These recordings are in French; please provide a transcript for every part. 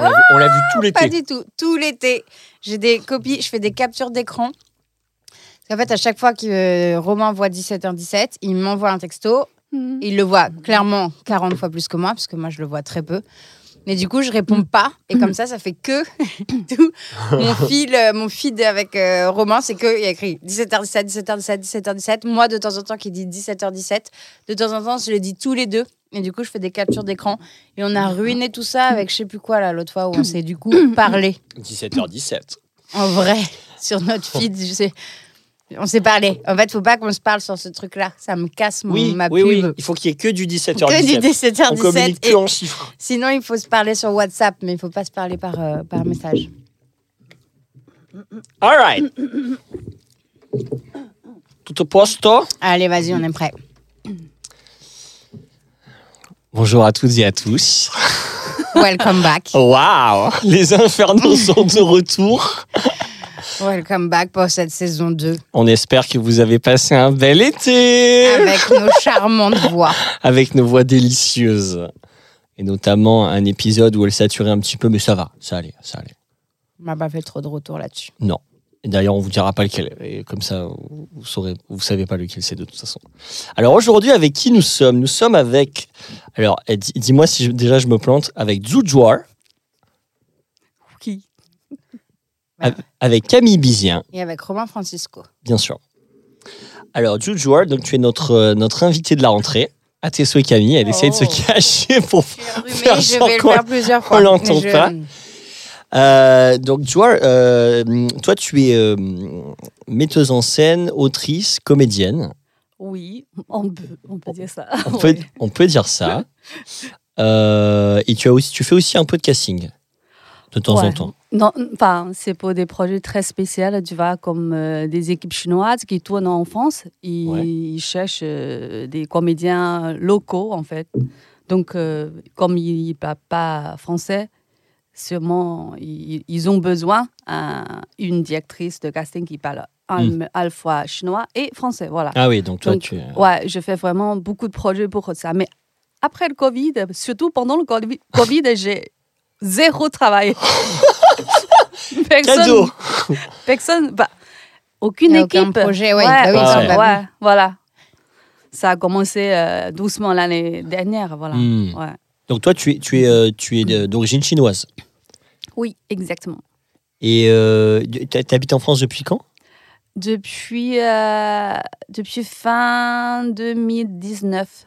On l'a vu, l'a vu tout Pas l'été. du tout, tout l'été. J'ai des copies, je fais des captures d'écran. Qu'en fait, à chaque fois que euh, Romain voit 17h17, il m'envoie un texto. Il le voit clairement 40 fois plus que moi, parce que moi, je le vois très peu. Mais du coup, je réponds pas. Et comme ça, ça fait que tout mon fil, euh, mon feed avec euh, Romain, c'est qu'il y a écrit 17h17, 17h17, 17h17. Moi, de temps en temps, qui dit 17h17. De temps en temps, je le dis tous les deux. Et du coup, je fais des captures d'écran. Et on a ruiné tout ça avec je sais plus quoi, là, l'autre fois, où on s'est du coup parlé. 17h17. En vrai, sur notre feed, je sais. On s'est parlé. En fait, faut pas qu'on se parle sur ce truc-là. Ça me casse mon, Oui, ma oui, pub. oui, il faut qu'il y ait que du 17h17. Que du On communique 17h17. que en chiffres. Sinon, il faut se parler sur WhatsApp, mais il faut pas se parler par, euh, par message. All right. Tout au posto. Allez, vas-y, on est prêt. Bonjour à toutes et à tous. Welcome back. Waouh Les infernaux sont de retour. Welcome back pour cette saison 2 On espère que vous avez passé un bel été avec nos charmantes voix. avec nos voix délicieuses. Et notamment un épisode où elle saturait un petit peu, mais ça va, ça allait, ça allait. On m'a pas fait trop de retour là-dessus. Non. Et D'ailleurs, on vous dira pas lequel. Et comme ça, vous saurez, vous savez pas lequel c'est de toute façon. Alors aujourd'hui, avec qui nous sommes? Nous sommes avec. Alors, eh, dis- dis-moi si je- déjà je me plante. Avec Zoujoar, Qui? Av- avec Camille Bizien, Et avec Romain Francisco. bien sûr. Alors, Zoujoar, donc tu es notre euh, notre invité de la rentrée. À tes souhaits, Camille. Elle essaie de se Oh. cacher pour. Faire je genre vais le qu'on- faire plusieurs fois. on l'entend mais je- pas. Euh, donc, Joar, euh, toi, tu es euh, metteuse en scène, autrice, comédienne. Oui, on peut, on peut dire ça. On peut, Ouais. on peut dire ça. Et tu, as aussi, tu fais aussi un peu de casting de temps en temps. Non, enfin, c'est pour des projets très spéciaux, tu vois, comme euh, des équipes chinoises qui tournent en France. Ils, Ouais. ils cherchent euh, des comédiens locaux, en fait. Donc, euh, comme ils ne parlent pas français, sûrement, ils, ils ont besoin d'une directrice de casting qui parle à, à la fois chinois et français. Voilà. Ah oui, donc toi, Donc, tu. Ouais, je fais vraiment beaucoup de projets pour ça. Mais après le Covid, surtout pendant le Covid, j'ai zéro travail. personne, Cadeau personne, bah, aucune a aucun équipe. projet, ouais. ouais, Bah oui, sont ouais, ouais, voilà. Ça a commencé euh, doucement l'année dernière, voilà. Hmm. Ouais. Donc toi, tu es, tu es, euh, tu es d'origine chinoise. Oui, exactement. Et euh, tu habites en France depuis quand? Depuis, euh, depuis fin 2019.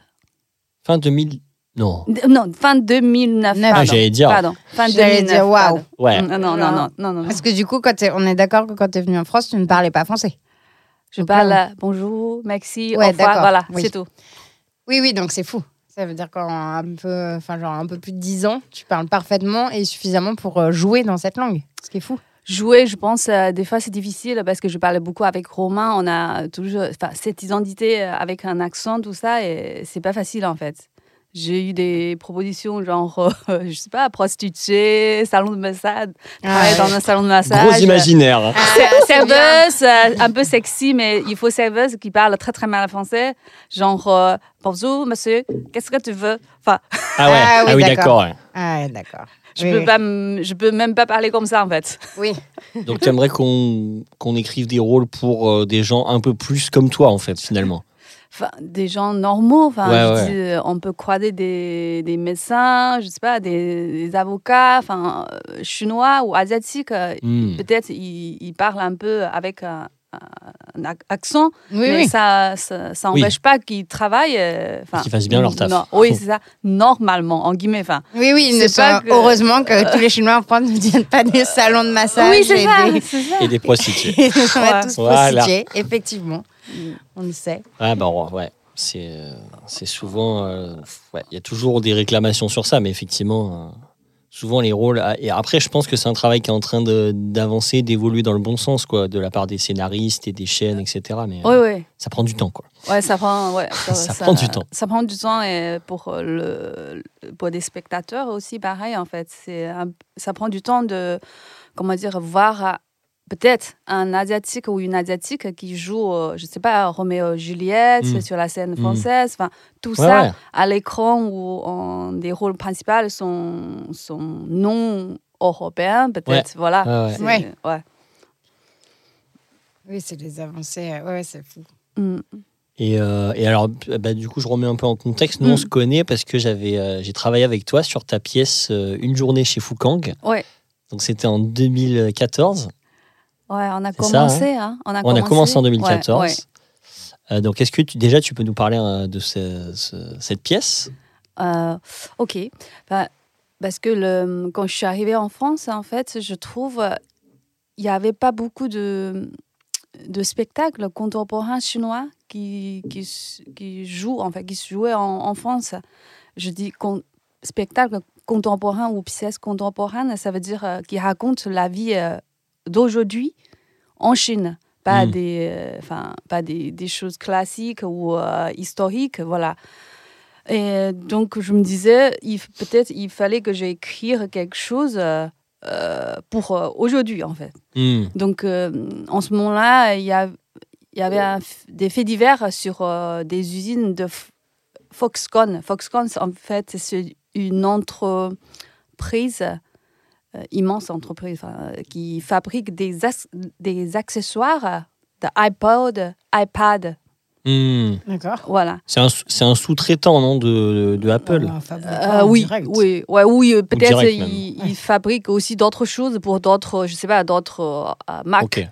Fin 2000. Non. Non, fin 2009. Neuf. Ah, j'allais dire. Pardon, fin J'allais 2009. dire, waouh. pardon. Ouais. Non, non, non, non, non, non. Parce que du coup, quand on est d'accord que quand tu es venu en France, tu ne parlais pas français. Je parle euh, bonjour, merci, Ouais, au revoir, voilà, oui. c'est tout. Oui, oui, donc c'est fou. Ça veut dire qu'en un peu, enfin genre un peu plus de 10 ans, tu parles parfaitement et suffisamment pour euh, jouer dans cette langue. Ce qui est fou. Jouer, je pense, euh, des fois c'est difficile parce que je parlais beaucoup avec Romain, on a toujours cette identité euh, avec un accent, tout ça, et c'est pas facile en fait. J'ai eu des propositions genre, euh, je sais pas, prostituée, salon de massage, travailler dans un salon de massage. Gros imaginaire. Ah, Ser- Serveuse, euh, un peu sexy, mais il faut serveuse qui parle très très mal français. Genre, euh, bonjour monsieur, qu'est-ce que tu veux? Enfin, Ah ouais. Ah Ah oui, d'accord. ouais. Ah, ouais, d'accord. je Oui, peux oui. pas, m- je peux même pas parler comme ça en fait. Oui. Donc tu aimerais qu'on qu'on écrive des rôles pour euh, des gens un peu plus comme toi, en fait, finalement. Des gens normaux. Enfin, Ouais, je ouais. dis, euh, on peut croiser des, des médecins, je sais pas, des, des avocats, enfin, euh, chinois ou asiatiques. euh, Hmm. Peut-être ils, ils parlent un peu avec un, un ac- accent, Oui, mais oui. ça, ça, ça Oui. n'empêche pas qu'ils travaillent. enfin, Qu'ils fassent bien leur taf. non, oui, c'est ça. Normalement, en guillemets. Enfin, Oui, oui, il ne C'est pas que- heureusement que tous les Chinois en France ne viennent pas des salons de massage. et ça. des- c'est ça. Et des prostituées. Ils sont Ouais. tous Voilà. prostitués, effectivement. On le sait. Ah bah ouais, c'est euh, c'est souvent, euh, ouais, il y a toujours des réclamations sur ça, mais effectivement, euh, souvent les rôles. ah, Et après, je pense que c'est un travail qui est en train de- d'avancer, d'évoluer dans le bon sens, quoi, de la part des scénaristes et des chaînes, etc. Mais Oui, euh, oui. ça prend du temps, quoi. Ouais, ça prend, ouais, Ça prend du temps. Ça prend du temps et pour, le, pour des spectateurs aussi, pareil, en fait. C'est ça prend du temps de, comment dire, voir peut-être un Asiatique ou une Asiatique qui joue, euh, je sais pas, Roméo et Juliette Mm. sur la scène Mm. française. Enfin, tout Ouais, ça ouais. à l'écran où en- des rôles principaux sont, sont non européens, peut-être. Voilà. Ouais, ouais. C'est- Ouais. ouais. Oui, c'est des avancées. euh, Ouais, c'est fou. Mm. Et, euh, et alors, bah, du coup, je remets un peu en contexte. Nous, on se connaît parce que j'avais, euh, j'ai travaillé avec toi sur ta pièce euh, Une journée chez Foucang. Ouais. Donc, c'était en 2014. Ouais, on a ça, commencé. hein. On a, On a commencé en 2014. Ouais, ouais. Euh, donc, est-ce que tu, déjà, tu peux nous parler euh, de ce- ce- cette pièce? Euh, ok. Bah, parce que le, quand je suis arrivée en France, en fait, je trouve il n'y avait pas beaucoup de, de spectacles contemporains chinois qui, qui, s- qui jouent, en fait, qui se jouaient en, en France. Je dis con- spectacle contemporain ou pièce contemporaine, ça veut dire qui raconte la vie d'aujourd'hui en Chine. Pas, Mm. des, euh, enfin, pas des, des choses classiques ou euh, historiques, voilà. Et donc, je me disais, peut-être il fallait que j'écrive quelque chose euh, pour euh, aujourd'hui, en fait. Hmm. Donc, euh, en ce moment-là, il y, y avait un des faits divers sur des usines de Foxconn. Foxconn, en fait, c'est une entreprise, immense entreprise, euh, qui fabrique des, as- des accessoires de iPod, iPad. Hmm. D'accord. Voilà. C'est un, un sous-traitant, non, de, de Apple Euh, oui, direct. oui, ouais, oui, euh, peut-être même. il, il fabrique aussi d'autres choses pour d'autres, je sais pas, d'autres euh,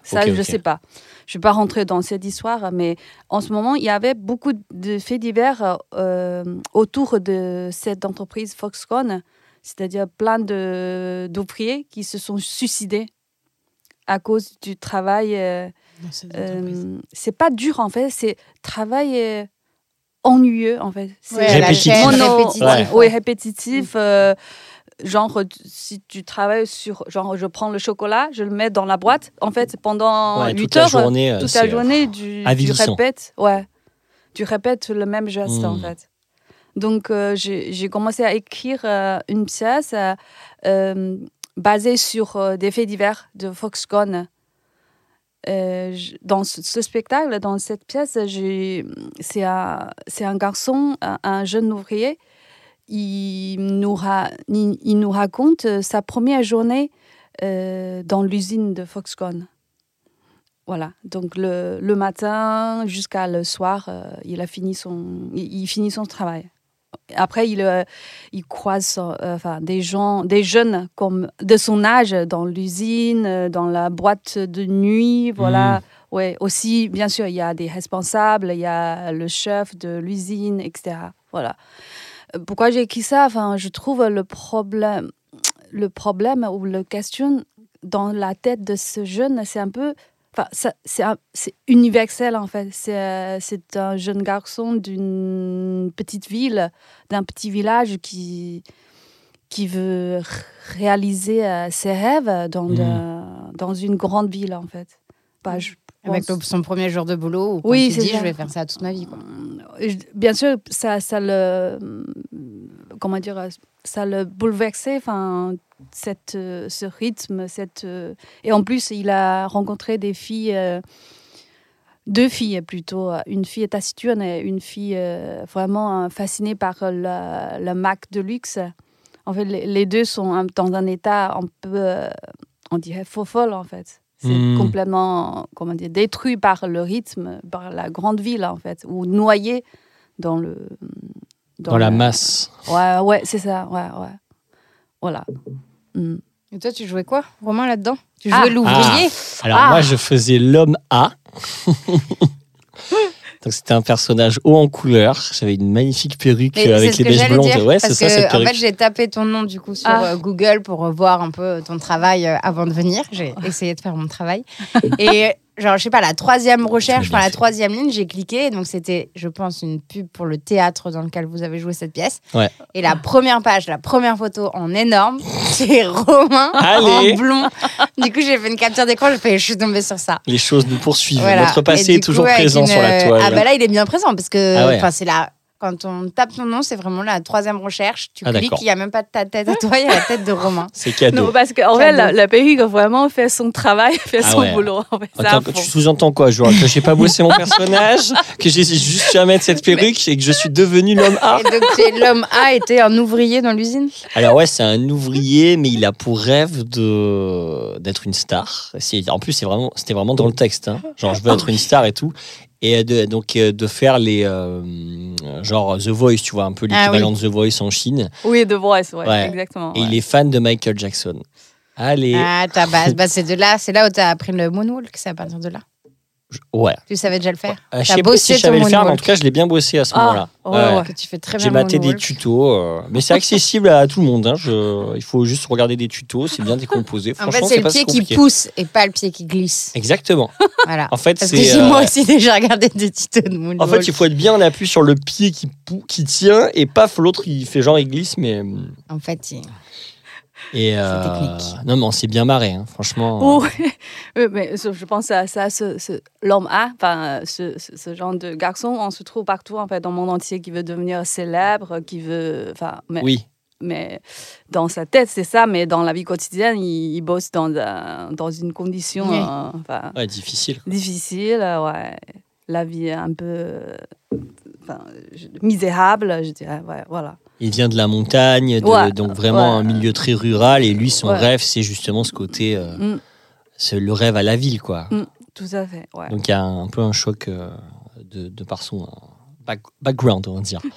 Ça, je ok. sais pas. Je vais pas rentrer dans cette histoire, mais en ce moment, il y avait beaucoup de faits divers euh, autour de cette entreprise Foxconn, c'est-à-dire plein de d'ouvriers qui se sont suicidés à cause du travail. euh, euh, c'est pas dur en fait, c'est travail euh, ennuyeux en fait. C'est Ouais, la Répétitif. Mono- répétitif. Ouais. oui, répétitif. euh, genre, si tu travailles sur. Genre, je prends le chocolat, je le mets dans la boîte. En fait, pendant Ouais, 8 toute la heures, journée. euh, toute c'est, la journée, tu, répètes. Ouais. Tu répètes le même geste, en Hmm. fait. Donc, euh, j'ai commencé à écrire euh, une pièce euh, basée sur des faits divers de Foxconn. Dans ce, spectacle, dans cette pièce, c'est un, garçon, un, un jeune ouvrier. Il nous, raconte sa première journée dans l'usine de Foxconn. Voilà, donc le, matin jusqu'à le soir, il a fini son, il finit son travail. Après, il, euh, il croise euh, enfin, des gens, des jeunes comme de son âge dans l'usine, euh, dans la boîte de nuit, voilà. Ouais, aussi, bien sûr, il y a des responsables, il y a le chef de l'usine, etc. Voilà. Pourquoi j'ai écrit ça? Enfin, je trouve le problème, le problème ou la question dans la tête de ce jeune, c'est un peu, enfin, ça- c'est un- c'est universel en fait. C'est euh, c'est un jeune garçon d'une petite ville, d'un petit village qui qui veut r- réaliser euh, ses rêves dans, de- dans une grande ville en fait. Bah, je Avec pense- son premier jour de boulot, où Oui, il c'est dit ça. je vais faire ça toute ma vie. Quoi. Je- Bien sûr, ça, ça le, comment dire, ça le bouleversait, enfin, cette, euh, ce rythme, cette, euh, et en plus, il a rencontré des filles, euh, deux filles plutôt, une fille taciturne et une fille euh, vraiment euh, fascinée par le, le Mac de luxe. En fait, les, deux sont dans un état un peu, euh, on dirait faux folle en fait. C'est Hmm. complètement, comment dire, détruit par le rythme, par la grande ville en fait, ou noyé dans le Dans la le- masse. Ouais, ouais, c'est ça, ouais, ouais. Voilà. Mm. Et toi, tu jouais quoi, Romain, là-dedans? Tu Ah. jouais l'ouvrier? Alors Ah. moi, je faisais l'homme A. Donc c'était un personnage haut en couleur. J'avais une magnifique perruque Mais avec les mèches blondes. dire, ouais, c'est ça cette En perruque. fait, j'ai tapé ton nom du coup sur Ah. euh, Google pour euh, voir un peu ton travail euh, avant de venir. J'ai essayé de faire mon travail. Et genre, je sais pas, la troisième recherche, enfin la troisième ligne, j'ai cliqué. Donc, c'était, je pense, une pub pour le théâtre dans lequel vous avez joué cette pièce. Ouais. Et la première page, la première photo en énorme, c'est Romain Allez. en blond. Du coup, j'ai fait une capture d'écran, je suis tombée sur ça. Les choses nous poursuivent. Voilà. Notre passé est toujours présent une, sur la toile. Ah bah là, il est bien présent parce que Ah ouais. c'est la quand on tape ton nom, c'est vraiment la troisième recherche. Tu Ah, cliques, il n'y a même pas de ta tête à toi, il y a la tête de Romain. C'est cadeau. Non, parce qu'en fait, Cadeau. la, la perruque vraiment fait son travail, fait Ah son ouais. boulot. En fait, c'est Attends, à tu sous-entends quoi, Joël Que j'ai pas bossé mon personnage Que j'ai juste jamais de cette perruque et que je suis devenu l'homme A? Et donc l'homme A était un ouvrier dans l'usine? Alors ouais, c'est un ouvrier, mais il a pour rêve de d'être une star. En plus, c'est vraiment, c'était vraiment dans le texte. hein. Genre, je veux être une star et tout. Et de, donc euh, de faire les euh, genre The Voice, tu vois, un peu Ah l'équivalent de The Voice en Chine. Oui, The Voice, ouais, Ouais. exactement. Et ouais. il est fan de Michael Jackson. Allez, Ah, ta base, bah, c'est de là, c'est là où tu as appris le moonwalk, c'est à partir de là. Je- ouais. Tu savais déjà le faire? Euh, je sais pas si je savais le faire, mais en tout cas, je l'ai bien bossé à ce Ah, moment-là. ouais, Ouais. ouais. Que tu fais très bien J'ai maté des tutos, euh, mais c'est accessible à tout le monde. hein. Je- il faut juste regarder des tutos, c'est bien décomposé. En fait, c'est le pied qui pousse et pas le pied qui glisse. Exactement. Voilà. En fait, c'est. euh, moi aussi déjà regardé des tutos de moonwalk. En fait, il faut être bien en appui sur le pied qui, pou- qui tient et paf, l'autre il fait genre il glisse, mais. En fait, il- Et euh, technique. Non, mais on s'est bien marré, hein, franchement. Oh, oui, mais je pense à ça, ce, ce- l'homme A, enfin, ce, ce- ce genre de garçon, on se trouve partout en fait dans le monde entier qui veut devenir célèbre, qui veut, enfin, mais, Oui, mais dans sa tête c'est ça, mais dans la vie quotidienne, il, il bosse dans, un- dans une condition, Oui. euh, enfin, ouais, difficile. difficile, euh, ouais, la vie est un peu, euh, enfin, misérable, je dirais, ouais, voilà. Il vient de la montagne, de- Ouais, donc vraiment ouais. un milieu très rural. Et lui, son Ouais. rêve, c'est justement ce côté. euh, Mm. c'est le rêve à la ville, quoi. Mm. Tout à fait, ouais. Donc il y a un, peu un choc euh, de, de par son euh, back- background, on va dire.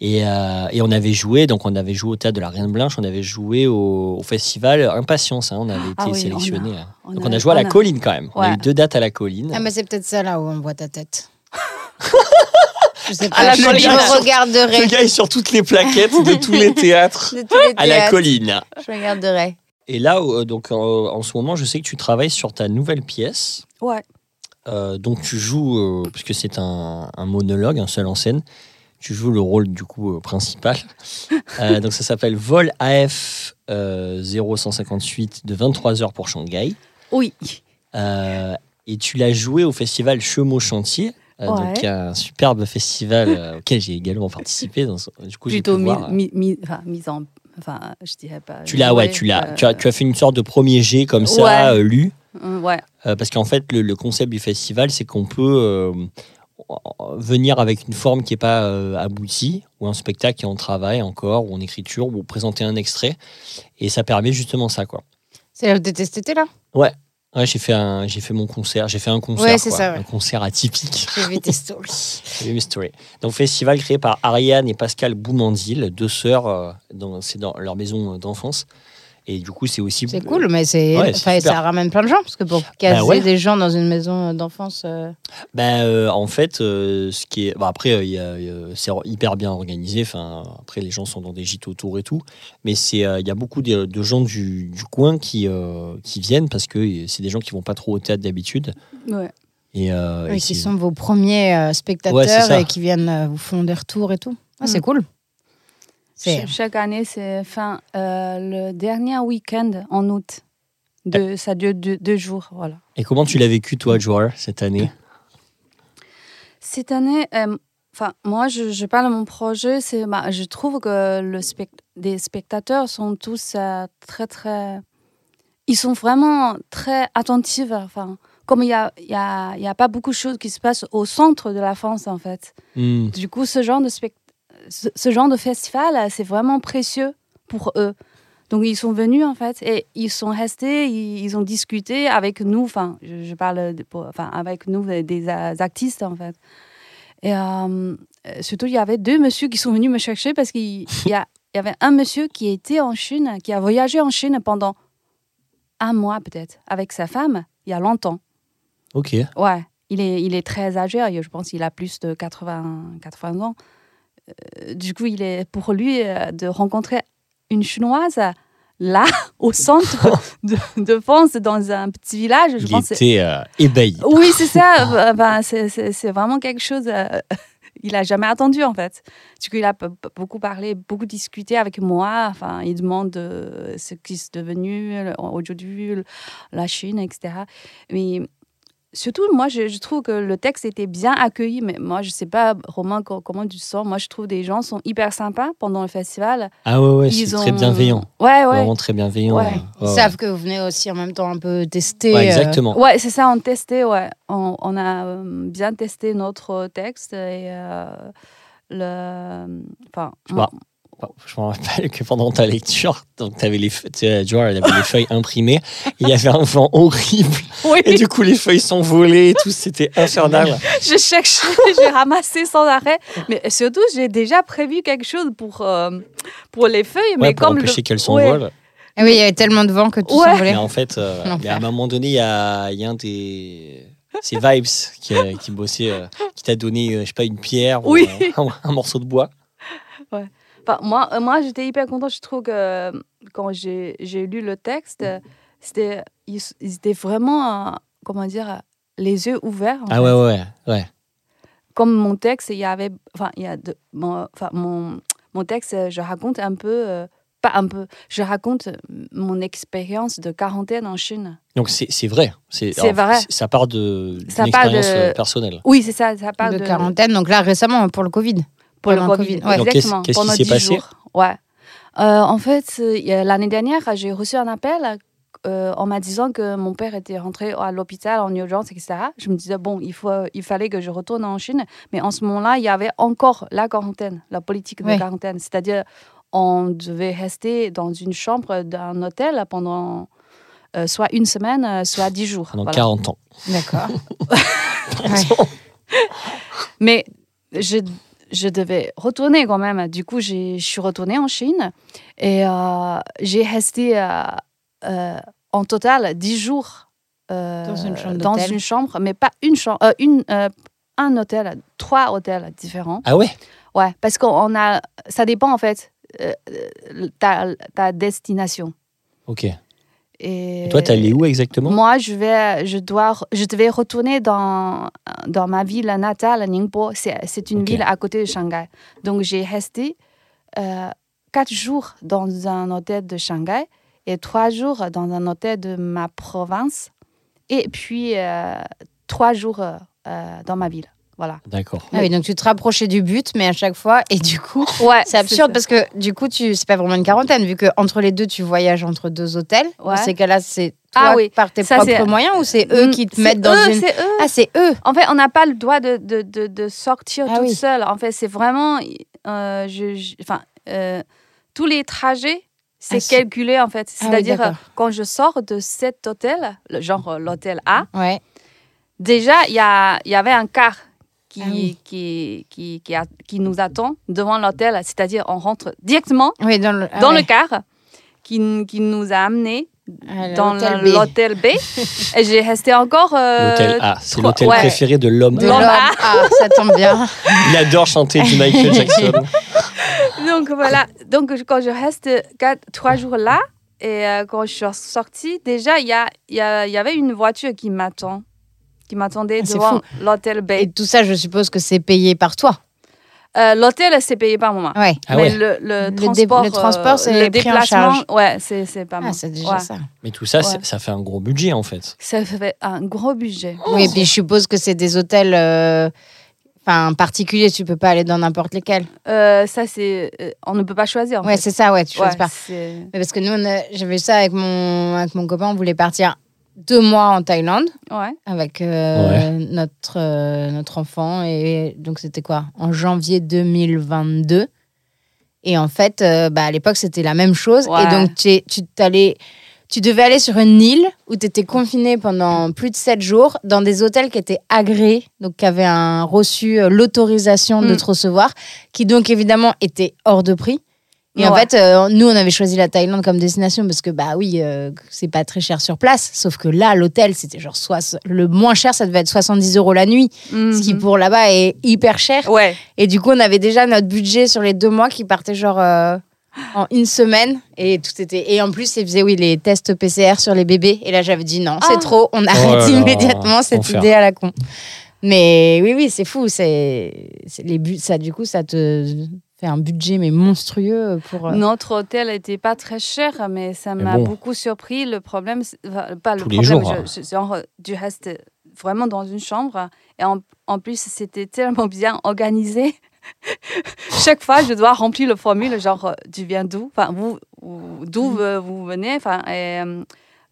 Et, euh, et on avait joué, donc on avait joué au théâtre de la Reine Blanche, on avait joué au, au festival Impatience, hein, on avait été Ah oui, sélectionné. on donc on a joué à la colline quand même. On a eu deux dates à la colline. Ah, mais c'est peut-être ça là où on voit ta tête. je sais pas, À la je, colline. je regarderai. Le gars est sur toutes les plaquettes de tous les théâtres De tous les à la colline. Je regarderai. Et là, euh, donc en ce moment, je sais que tu travailles sur ta nouvelle pièce. Ouais. Euh, donc tu joues, euh, puisque c'est un, un monologue, un seul en scène, tu joues le rôle du coup euh, principal. Euh, donc ça s'appelle Vol AF euh, 0158 de 23h pour Shanghai. Oui. Euh, et tu l'as joué au festival Chemo Chantier. Euh, Ouais. Donc un superbe festival euh, auquel j'ai également participé. Donc, du coup, j'ai plutôt euh, mise en enfin je dirais pas tu l'as, ouais, tu l'as, euh, tu as, tu as fait une sorte de premier jet comme ça, Ouais. euh, lu. euh, ouais Euh, parce qu'en fait, le, le concept du festival, c'est qu'on peut euh, venir avec une forme qui n'est pas euh, aboutie, ou un spectacle qui est en travail encore, ou en écriture, ou présenter un extrait. Et ça permet justement ça, quoi. C'est cet été là? Ouais, j'ai fait, un, j'ai fait mon concert, j'ai fait un concert, Ouais, c'est quoi, ça, ouais. un concert atypique. J'ai vu tes stories. J'ai vu mes stories. Donc, festival créé par Ariane et Pascal Boumandil, deux sœurs, euh, dans, c'est dans leur maison d'enfance. Et du coup, c'est aussi. C'est cool, mais c'est, Ouais, c'est enfin, super. ça ramène plein de gens parce que pour caser Bah ouais. des gens dans une maison d'enfance. euh, Ben, euh, en fait, euh, ce qui est. bon, après, il y a, c'est hyper bien organisé. Enfin, après, les gens sont dans des gîtes autour et tout. Mais c'est, euh, il y a beaucoup de, de gens du, du coin qui, euh, qui viennent parce que c'est des gens qui vont pas trop au théâtre d'habitude. ouais Et, euh, oui, et qui c'est- sont vos premiers euh, Ouais, spectateurs et qui viennent euh, vous font des retours et tout. Ah, C'est Mm. cool. Chaque année c'est fin euh, le dernier week-end en août de ça dure deux, deux jours voilà. Et comment tu l'as vécu, toi, Joar, cette année? Cette année euh, enfin moi je, je parle de mon projet c'est bah, je trouve que le spect- des spectateurs sont tous euh, très très ils sont vraiment très attentifs enfin comme il y a, y, a, y a pas beaucoup de choses qui se passent au centre de la France en fait. Hmm. Du coup, ce genre de, spect- ce, ce genre de festival, c'est vraiment précieux pour eux. Donc, ils sont venus, en fait, et ils sont restés, ils, ils ont discuté avec nous, enfin, je, je parle de- pour- enfin, avec nous, des, des artistes, en fait. Et euh, surtout, il y avait deux messieurs qui sont venus me chercher parce qu'il il y, y avait un monsieur qui était en Chine, qui a voyagé en Chine pendant un mois, peut-être, avec sa femme, il y a longtemps. Ok. Ouais, il est, il est très âgé, je pense qu'il a plus de 80, 80 ans. Euh, du coup, il est, pour lui, euh, de rencontrer une Chinoise, là, au centre de, de France, dans un petit village. Je Il pense était euh, ébahi. Oui, c'est ça. Ben, c'est- vraiment quelque chose. euh, il a jamais attendu en fait. Du coup, il a beaucoup parlé, beaucoup discuté avec moi. Enfin, il demande euh, ce qui est devenu aujourd'hui la Chine, etc. Mais surtout, moi, je, je trouve que le texte était bien accueilli. Mais moi, je sais pas, Romain, co- comment tu sens Moi, je trouve des gens sont hyper sympas pendant le festival. Ah ouais, ouais, Ils c'est ont... très bienveillant. Ouais, ouais. Vraiment très bienveillant. Ouais. ouais. Ils Ouais, savent que vous venez aussi en même temps un peu tester. ouais, euh, exactement. Ouais, c'est ça, on testait, ouais. On, on a euh, bien testé notre texte et euh, le. Enfin, Je vois. Je me rappelle que pendant ta lecture, donc avais les, tu avait les feuilles imprimées, il y avait un vent horrible, oui, et du coup les feuilles sont volées et tout, c'était infernal. je cherchais, j'ai ramassé sans arrêt. Mais surtout, j'ai déjà prévu quelque chose pour, euh, pour les feuilles. Ouais, mais pour comme empêcher le... qu'elles ouais. s'envolent. Ah oui, il y avait tellement de vent que tout Ouais. s'envolait. Mais en fait, euh, mais à un moment donné, il y a, il y a un des. C'est Vibes qui, a- qui bossait, euh, qui t'a donné, euh, je sais pas, une pierre Oui. ou un, un morceau de bois. Enfin, moi, euh, moi j'étais hyper contente. Je trouve que quand j'ai j'ai lu le texte, euh, c'était, ils, ils étaient vraiment, euh, comment dire, les yeux ouverts. en Ah fait. ouais, ouais, ouais. comme mon texte, il y avait, enfin, il y a de, mon, enfin, mon, mon texte, je raconte un peu, euh, pas un peu, je raconte mon expérience de quarantaine en Chine. Donc c'est c'est vrai. C'est vrai. Ça part de- Ça part expérience de- euh, personnelle. Oui, c'est ça, ça parle de, de, quarantaine, donc là récemment pour le Covid. Pour le pendant le Covid. Covid, ouais. Exactement. qu'est-ce qui pendant s'est 10 passé jours. Ouais. Euh, en fait, l'année dernière, j'ai reçu un appel euh, en m'a disant que mon père était rentré à l'hôpital en urgence, etc. Je me disais, bon, il, faut, il fallait que je retourne en Chine. Mais en ce moment-là, il y avait encore la quarantaine, la politique de quarantaine. C'est-à-dire, on devait rester dans une chambre d'un hôtel pendant euh, soit une semaine, euh, soit dix jours. Pendant Voilà. 40 ans. D'accord. Ouais. Mais je, je devais retourner quand même. Du coup, j'ai- je suis retournée en Chine et euh, j'ai resté euh, euh, en total 10 jours euh, Dans une chambre dans d'hôtel. une chambre, mais pas une chambre, euh, une, euh, un hôtel, trois hôtels différents. Ah ouais? Ouais, parce qu'on a, ça dépend en fait ta, ta destination. Ok. Et Et toi, t'es allé où exactement? Moi, je vais, je dois, je devais retourner dans dans ma ville natale, Ningbo. C'est une ville à côté de Shanghai. Donc j'ai resté euh, quatre jours dans un hôtel de Shanghai et trois jours dans un hôtel de ma province et puis euh, trois jours euh, dans ma ville. Voilà. D'accord. Ah oui, donc tu te rapprochais du but, mais à chaque fois, et du coup, Ouais, c'est absurde parce que du coup, tu c'est pas vraiment une quarantaine, vu que entre les deux, tu voyages entre deux hôtels. Dans Ouais. ces cas-là, c'est toi Ah oui, par tes ça, propres c'est- moyens ou c'est eux Mm, qui te mettent dans eux, une. C'est eux. Ah, c'est eux. En fait, on n'a pas le droit de, de, de, de sortir Ah toute oui. seule. En fait, c'est vraiment. euh, je, je- enfin, euh, tous les trajets, c'est Ah, calculé, en fait. Ah oui, C'est-à-dire, euh, quand je sors de cet hôtel, le- genre l'hôtel A, Ouais. déjà, il y, a- il y avait un car qui, Ah oui. qui, qui, qui, a- qui nous attend devant l'hôtel. C'est-à-dire, on rentre directement Oui, dans le. ah dans ouais. le car qui, qui nous a amenés Ah, dans l'hôtel B. Et j'ai resté encore. euh, L'hôtel A, c'est l'hôtel ouais. préféré de l'homme. De L'homme l'homme. A. Ah, ça tombe bien. Il adore chanter du Michael Jackson. Donc voilà, donc quand je reste quatre, trois jours là, et euh, quand je suis sortie, déjà, il y, a, il y, a- il y avait une voiture qui m'attend, qui m'attendait Ah, devant l'hôtel B. Et tout ça, je suppose que c'est payé par toi. Euh, l'hôtel, c'est payé par moi. Ouais. Ah mais ouais. le, le dé- transport, le transport, c'est le pris en déplacement, charge. ouais, c'est c'est pas moi. Ah, c'est déjà Ouais. ça. Mais tout ça, Ouais. ça fait un gros budget en fait. Ça fait un gros budget. Oui, et puis je suppose que c'est des hôtels. euh, Enfin, particuliers, tu peux pas aller dans n'importe lesquels. Euh, ça, c'est. euh, on ne peut pas choisir. en Ouais, c'est ça, ouais, tu choisis Ouais, pas. c'est- Mais Parce que nous, on a- j'avais ça avec mon, avec mon copain, on voulait partir deux mois en Thaïlande Ouais. avec euh, notre, euh, notre enfant. Et donc, c'était quoi? En janvier 2022. Et en fait, euh, bah, à l'époque, c'était la même chose. Ouais. Et donc, tu, es- tu tu devais aller sur une île où tu étais confiné pendant plus de sept jours dans des hôtels qui étaient agréés, donc qui avaient un, reçu euh, l'autorisation de Mm. te recevoir, qui donc évidemment étaient hors de prix. Et en fait, euh, nous, on avait choisi la Thaïlande comme destination parce que, bah oui, euh, c'est pas très cher sur place. Sauf que là, l'hôtel, c'était genre soix- le moins cher, ça devait être 70 euros la nuit, ce qui Mhm. pour là-bas est hyper cher. Ouais. Et du coup, on avait déjà notre budget sur les deux mois qui partait genre euh, en une semaine et tout était. Et en plus, ils faisaient oui les tests PCR sur les bébés. Et là, j'avais dit non, Ah. c'est trop. On arrête Oh là là, immédiatement cette idée à la con. Mais oui, oui, c'est fou. C'est c'est les buts. Ça, du coup, ça te fait un budget mais monstrueux pour. euh, Notre hôtel n'était pas très cher, mais ça m'a bon. beaucoup surpris. Le problème, enfin, pas Tous le les problème, jours, je- je- genre, tu restes vraiment dans une chambre et en, en plus, c'était tellement bien organisé. Chaque fois, je dois remplir le formule, genre, euh, tu viens d'où? Enfin, vous, d'où euh, vous venez? Enfin, et, euh,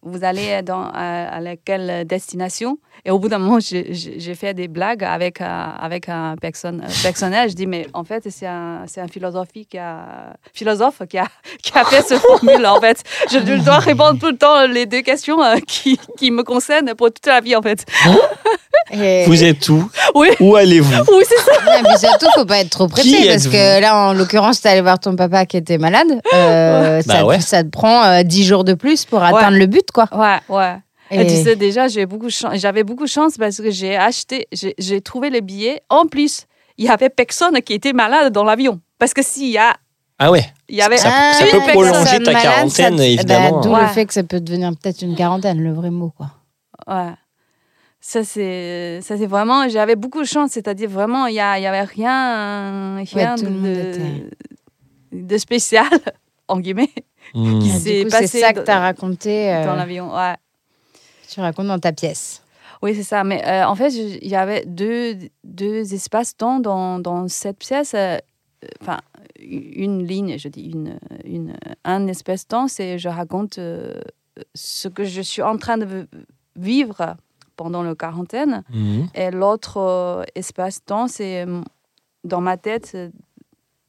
vous allez dans, à, à laquelle destination? Et au bout d'un moment, j'ai- fait des blagues avec, un- avec un personne, un personnage. Je dis, mais en fait, c'est un, c'est un philosophe qui a, philosophe qui a, qui a fait ce formule, en fait. Je, je dois répondre tout le temps les deux questions euh, qui, qui me concernent pour toute la vie, en fait. Vous êtes où? Oui, Où allez-vous? Oui c'est mais surtout, faut pas être trop pressé parce que là, en l'occurrence, t'es allé voir ton papa qui était malade. Euh, Bah ça, ouais. ça te prend euh, 10 jours de plus pour atteindre le but, quoi. Ouais, ouais. Et Et- tu sais, déjà, j'ai beaucoup j'avais beaucoup de chance parce que j'ai acheté, j'ai trouvé les billets. En plus, il y avait personne qui était malade dans l'avion. Parce que s'il y a, Ah ouais. il y avait Ça- Ah, ça peut prolonger ta malade, quarantaine, ça évidemment. bah, D'où Ouais. le fait que ça peut devenir peut-être une quarantaine, le vrai mot, quoi. Ouais. Ça, c'est ça, c'est vraiment. J'avais beaucoup de chance, c'est-à-dire vraiment, il n'y y avait rien, rien tout le monde de, était- de spécial, en guillemets, Hmm. Qui Ah, s'est du coup, c'est passé ça que dans- t'as raconté. euh, dans l'avion. Ouais. tu racontes dans ta pièce. Oui, c'est ça. Mais euh, en fait, il y avait deux, deux espaces-temps dans, dans cette pièce. euh, Enfin, une ligne, je dis une, une, un espace-temps, c'est je raconte euh, ce que je suis en train de vivre pendant la quarantaine. Hmm. Et l'autre euh, espace-temps, c'est euh, dans ma tête euh,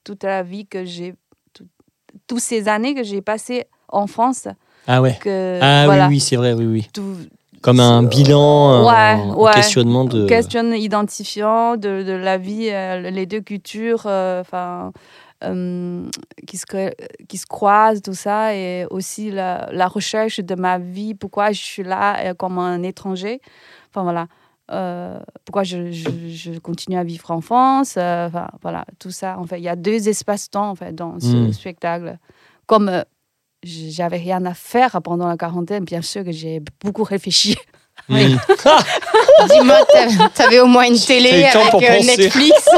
toute la vie que j'ai, tout- toutes ces années que j'ai passées en France. Ah ouais. Que, Ah voilà, oui, oui, c'est vrai, oui, oui. tout- Comme un bilan, Ouais, un, ouais. questionnement de. question identifiant de, de la vie, euh, les deux cultures, enfin, euh, qui, se, qui se croisent, tout ça, et aussi la, la recherche de ma vie, pourquoi je suis là euh, comme un étranger. Enfin voilà. Euh, pourquoi je, je, je continue à vivre en France, euh, enfin voilà, tout ça. En fait, il y a deux espaces-temps en fait dans ce Mm. spectacle. Comme j'avais rien à faire pendant la quarantaine, bien sûr que j'ai beaucoup réfléchi Hmm. Dis-moi, t'avais- t'avais au moins une télé avec euh. Netflix.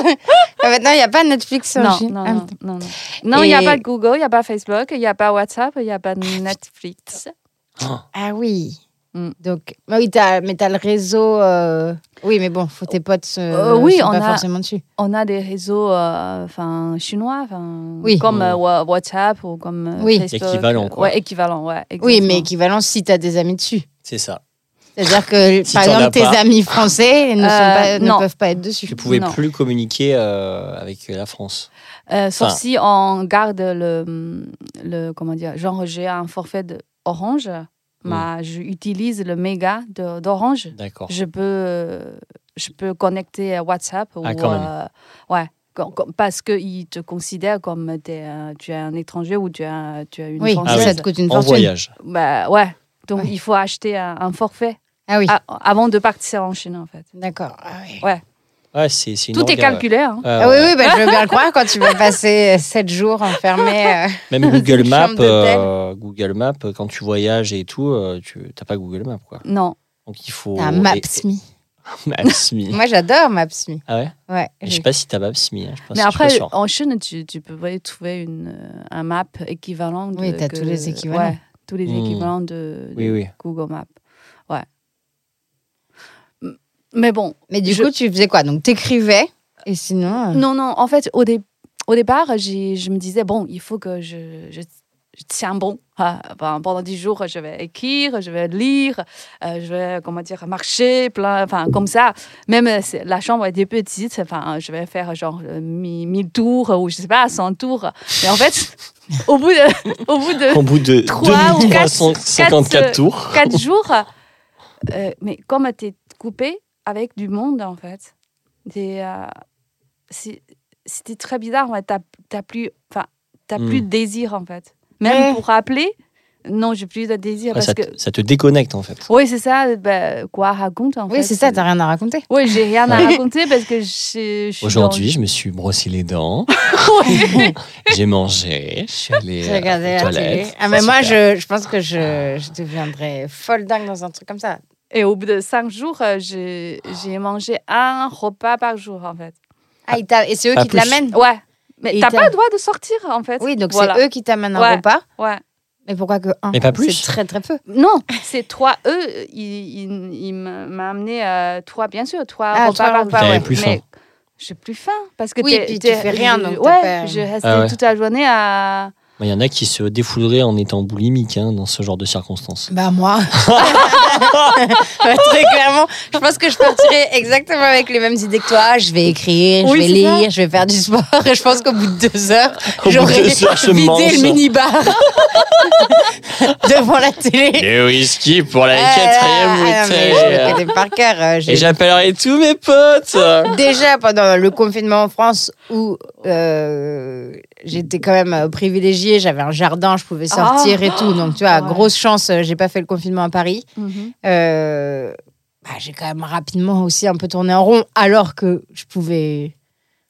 Ah, Maintenant, il n'y a pas Netflix sur Non, Ah, non, non, non. Non, il n'y a pas de Google, il n'y a pas Facebook, il n'y a pas WhatsApp, il n'y a pas de Netflix. Ah oui. Mm. Donc, bah oui, t'as- mais t'as le réseau. euh, Oui, mais bon, faut tes potes se... Euh, oui, sont on pas a- forcément dessus. On a des réseaux euh, enfin, chinois, enfin, Oui. comme Mm. euh, WhatsApp ou comme Oui. Facebook. Équivalent, quoi. Ouais, équivalent, ouais. Oui, mais équivalent si t'as des amis dessus. C'est ça. C'est-à-dire que, Si par exemple, tes pas. amis français ne, sont Euh, pas- ne peuvent pas être dessus. Tu pouvais Non. plus communiquer euh, avec la France. Euh, sauf Enfin- si on garde le, le comment dire, genre j'ai un forfait de Orange, Mm. mais j'utilise le méga d'Orange. D'accord. Je peux, je peux connecter à WhatsApp ou Ah, quand même. euh, ouais. Parce qu'ils te considèrent comme tu es un étranger ou tu as, tu as une Oui, française. ça te coûte une En fortune. voyage. Bah, ouais. Donc, Ouais. il faut acheter un, un forfait Ah oui, avant de partir en Chine, en fait. d'accord. Ah oui. Ouais, c'est c'est une Tout est orga, calculé. hein. ouais. Ah oui, oui, bah, je veux bien le croire quand tu vas passer 7 jours enfermé. euh, Même Google Maps, euh, Google Maps, quand tu voyages et tout, euh, tu n'as pas Google Maps, quoi. Non. Donc il faut. T'as Maps.me. et- Maps.me. Moi, j'adore Maps.me. ah ouais? Ouais. Je sais pas si t'as Maps.me. hein, Mais après, sûr. en Chine, tu, tu peux trouver une, euh, un map équivalent. De, Oui, t'as que- tous les équivalents. Ouais, tous les Hmm. équivalents de, de Oui, oui. Google Maps. Mais bon, Mais du Je- coup, tu faisais quoi? Donc, t'écrivais et sinon. euh, non, non, en fait, au, dé- au départ, j'ai- je me disais, bon, il faut que je, je, je tiens bon. Ah, enfin, pendant dix jours, je vais écrire, je vais lire, euh, je vais, comment dire, marcher, plein, enfin, comme ça. Même euh, la chambre était petite, enfin, je vais faire genre euh, mi- 1000 tours ou je sais pas, 100 tours. Mais en fait, au bout de, au bout de Au bout de Trois ou quatre- 2354 quatre, tours. quatre jours, euh, mais comme tu es coupé avec du monde, en fait, euh, c'était très bizarre. Tu n'as plus, enfin, t'as Hmm. plus de désir, en fait. Même Ouais. pour appeler, non, j'ai plus de désir Ouais, parce ça, que. te, ça te déconnecte en fait. Oui, c'est ça. bah, quoi raconte en fait Oui, c'est ça, t'as rien à raconter. Oui, j'ai rien à Ouais. raconter parce que je. Aujourd'hui, je me suis brossé les dents, Ouais. j'ai mangé, je suis allé J'ai euh, regardé aux la toilettes. télé. Ah, mais moi, je, je pense que je, je deviendrais folle dingue dans un truc comme ça. Et au bout de cinq jours, euh, j'ai j'ai mangé un repas par jour en fait. Ah, et c'est eux qui te l'amènent? Ouais. Mais t'as pas le droit de sortir en fait. Oui, donc Voilà. c'est eux qui t'amènent un Ouais. repas. Ouais. Mais pourquoi que un? Mais pas plus? C'est très très peu. Non, c'est trois. Eux, ils, ils, ils m'ont amené euh, trois, bien sûr, trois Ah, repas par repas, jour. T'avais plus Mais faim. j'ai plus faim parce que Oui, puis tu fais rien, donc ouais, pas- je restais Ah ouais. toute la journée à. Il y en a qui se défouleraient en étant boulimiques hein, dans ce genre de circonstances. Bah moi. Ouais, très clairement, je pense que je partirais exactement avec les mêmes idées que toi. Je vais écrire, Oui, je vais ça. lire, je vais faire du sport. Et je pense qu'au bout de deux heures, j'aurais vidé le minibar devant la télé. Le whisky pour la Ah, quatrième ah, bouteille. par cœur. euh, Et j'appellerai tous mes potes. Déjà pendant le confinement en France où euh, j'étais quand même euh, privilégiée, j'avais un jardin, je pouvais sortir Ah. et tout. Donc tu vois, Ouais. grosse chance, euh, j'ai pas fait le confinement à Paris. Mhm. Euh, bah, j'ai quand même rapidement aussi un peu tourné en rond alors que je pouvais.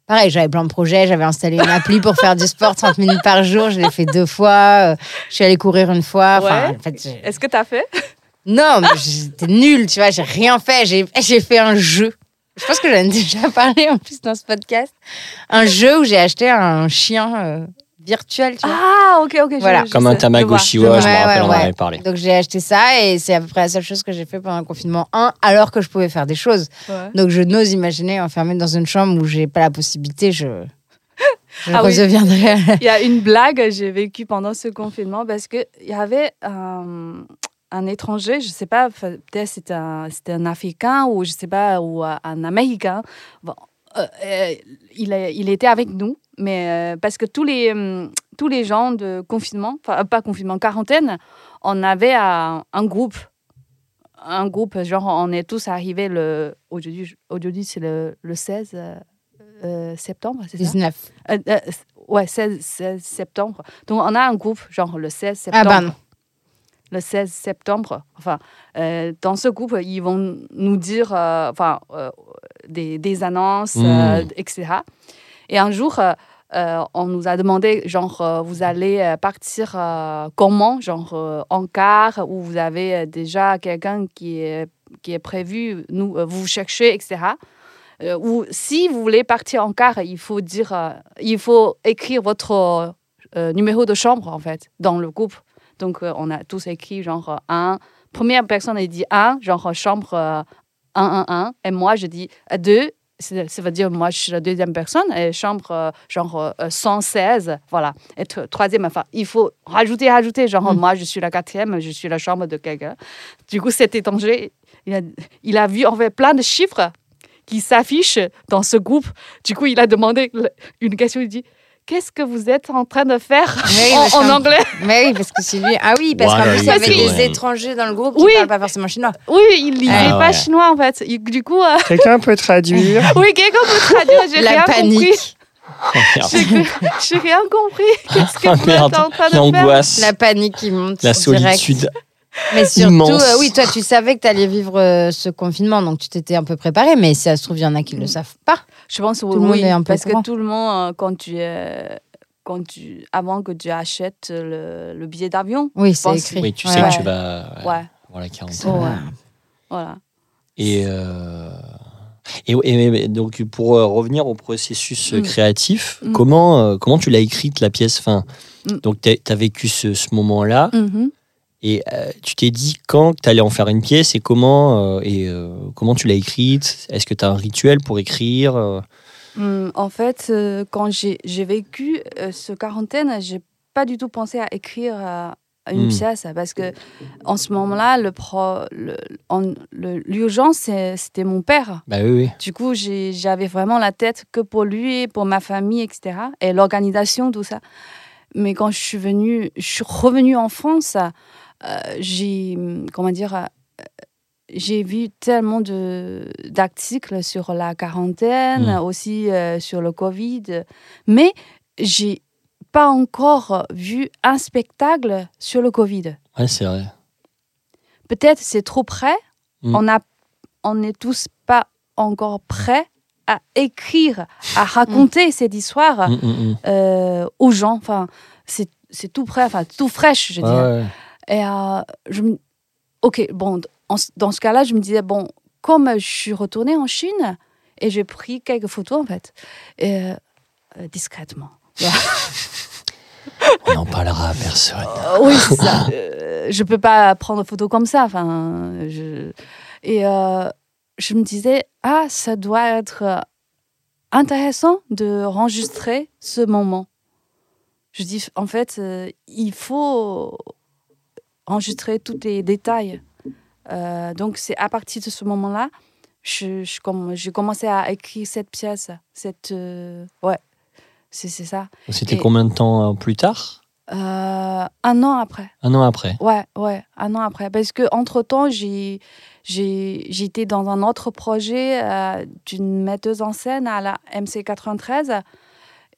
Pareil, j'avais plein de projets, j'avais installé une appli pour faire du sport 30 minutes par jour, je l'ai fait deux fois, euh, je suis allée courir une fois. Enfin, Ouais. en fait, j'ai- Est-ce que t'as fait? Non, mais j'étais nulle, tu vois, j'ai rien fait. J'ai, j'ai fait un jeu. Je pense que j'en ai déjà parlé en plus dans ce podcast. Un jeu où j'ai acheté un chien euh, virtuel, tu vois. Ah, ok, ok. Voilà. je Comme sais, un je Tamagotchi, ouais, je me rappelle, ouais, on en avait parlé. Donc j'ai acheté ça et c'est à peu près la seule chose que j'ai fait pendant le confinement 1, alors que je pouvais faire des choses. Donc je n'ose imaginer enfermée dans une chambre où j'ai pas la possibilité, je, je Ah redeviendrai. Il y a une blague que j'ai vécue pendant ce confinement parce qu'il y avait un, un étranger, je sais pas, peut-être c'était un, c'était un Africain ou je sais pas, ou un Américain. Bon, euh, euh, il, est- il était avec nous, mais euh, parce que tous les, hum, tous les gens de confinement, enfin pas confinement, quarantaine, on avait un, un groupe. Un groupe, genre on est tous arrivés le. Aujourd'hui, aujourd'hui c'est le, le 16 euh, euh, septembre, c'est ça? 19. euh, euh, ouais, 16, 16 septembre. Donc, on a un groupe, genre le 16 Ah septembre. bah non. Le 16 septembre. Enfin, euh, dans ce groupe, ils vont nous dire euh, enfin, euh, des, des annonces, euh, Mm. etc. Et un jour, euh, euh, on nous a demandé, genre, euh, vous allez partir comment? Genre en car, ou vous avez déjà quelqu'un qui est, qui est prévu, nous, vous cherchez, etc. Ou si vous voulez partir en car, il faut dire, il faut écrire votre numéro de chambre en fait dans le groupe. Donc on a tous écrit genre un. Première personne elle dit un, genre chambre euh, 111 et moi je dis euh, deux. c'est- Ça veut dire moi je suis la deuxième personne et chambre euh, genre euh, 116 voilà et tr- troisième enfin il faut rajouter rajouter genre Mm. moi je suis la quatrième je suis la chambre de quelqu'un du coup cet étranger il a, il a vu en fait plein de chiffres qui s'affichent dans ce groupe. Du coup, il a demandé une question. Il dit Qu'est-ce que vous êtes en train de faire Oui, en, anglais Mais oui, parce que c'est lui. Ah oui, parce qu'en plus, il y you avait des étrangers dans le groupe qui Oui. parlent pas forcément chinois. Oui, il lisait Ah pas ouais. chinois en fait. Du coup, euh, Quelqu'un peut traduire oui, quelqu'un peut traduire. J'ai La rien compris. panique. Oh, merde. J'ai rien compris. Qu'est-ce que Oh, vous merde. êtes en train de faire L'angoisse, La panique qui monte. la direct. solitude. Mais surtout, euh, oui, toi, tu savais que tu allais vivre euh, ce confinement, donc tu t'étais un peu préparé, mais si ça se trouve, il y en a qui ne le savent pas. Je pense le oui, monde est un peu parce que courant. tout le monde, euh, quand tu, es- quand tu, avant que tu achètes le, le billet d'avion, Oui, c'est écrit. Oui, tu Ouais, sais ouais. que tu vas ouais, quarantaine. C'est vrai. Ouais. voilà. Et, euh, et, et- et donc, pour euh, revenir au processus euh, Mm. créatif, Mm. comment, comment tu l'as écrite, la pièce? Enfin, Mm. Donc, tu as vécu ce, ce moment-là Mhm. Et euh, tu t'es dit quand tu allais en faire une pièce et comment, euh, et, euh, comment tu l'as écrite? Est-ce que tu as un rituel pour écrire Hum, en fait, quand j'ai vécu ce quarantaine, j'ai pas du tout pensé à écrire une Hmm. pièce parce que en ce moment-là, le pro- l'urgence c'était mon père. Bah oui, oui. Du coup, j'avais vraiment la tête que pour lui, pour ma famille, etc. Et l'organisation, tout ça. Mais quand je suis venue, je suis revenue en France, j'ai, comment dire, euh, j'ai vu tellement de d'articles sur la quarantaine, Mm. aussi euh, sur le Covid. Mais j'ai pas encore vu un spectacle sur le Covid. Ouais, c'est vrai. Peut-être c'est trop près. Mm. On a, on n'est tous pas encore prêts à écrire, à raconter cette histoire euh, aux gens. Enfin, c'est c'est tout prêt, enfin tout fraîche, je Ouais, dirais. ouais. Et euh, je me- ok, bon, en dans ce cas-là, je me disais bon, comme je suis retournée en Chine et j'ai pris quelques photos en fait, et, euh, discrètement. On n'en parlera à personne. Euh, oui, ça. Euh, je peux pas prendre photo comme ça. Enfin, je... Et euh, je me disais, ah, ça doit être intéressant de enregistrer ce moment. Je dis, en fait, il faut enregistrer tous les détails. Euh, donc, c'est à partir de ce moment-là, je, j'ai commencé à écrire cette pièce. Cette, euh, ouais, c'est, c'est ça. C'était Et- combien de temps euh, plus tard? Euh, un an après. Un an après. Ouais, ouais, un an après. Parce que entre temps, j'ai, j'ai, j'étais dans un autre projet euh, d'une metteuse en scène à la MC93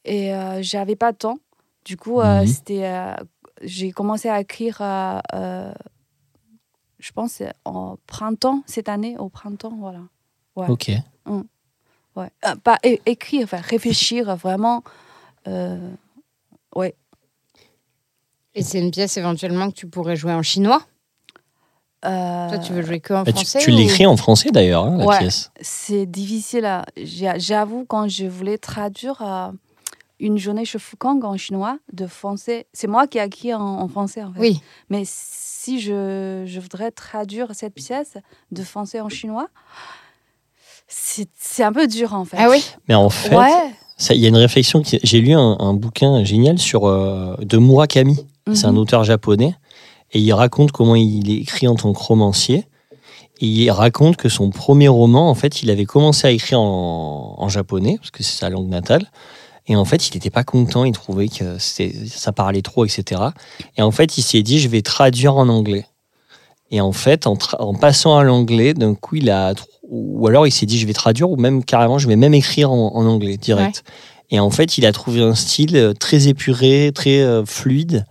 et euh, j'avais pas de temps. Du coup, Mhm. c'était, j'ai commencé à écrire, euh, euh, je pense, en printemps, cette année, au printemps, voilà. Ouais. Ok. Ouais. Euh, pas écrire, enfin, réfléchir vraiment. euh, ouais. Et c'est une pièce éventuellement que tu pourrais jouer en chinois? Euh, Toi, tu veux jouer que en Bah, tu français tu ou- l'écris en français d'ailleurs, hein, la Ouais. pièce. C'est difficile. J'avoue, quand je voulais traduire euh, une journée chez Fukang en chinois de français, c'est moi qui ai acquis en, en français en fait. Oui. Mais si je, je voudrais traduire cette pièce de français en chinois, c'est c'est un peu dur en fait. Ah oui Mais en fait, Ouais. il y a une réflexion. qui- J'ai lu un, un bouquin génial sur de de Murakami. C'est un Mhm. auteur japonais. Et il raconte comment il écrit en tant que romancier. Et il raconte que son premier roman, en fait, il avait commencé à écrire en, en japonais, parce que c'est sa langue natale. Et en fait, il n'était pas content, il trouvait que ça parlait trop, etc. Et en fait, il s'est dit, je vais traduire en anglais. Et en fait, en, passant à l'anglais, d'un coup, il a. Ou alors, il s'est dit, je vais traduire, ou même carrément, je vais même écrire en, en anglais, direct. Et en fait, il a trouvé un style euh, très épuré, très euh, fluide.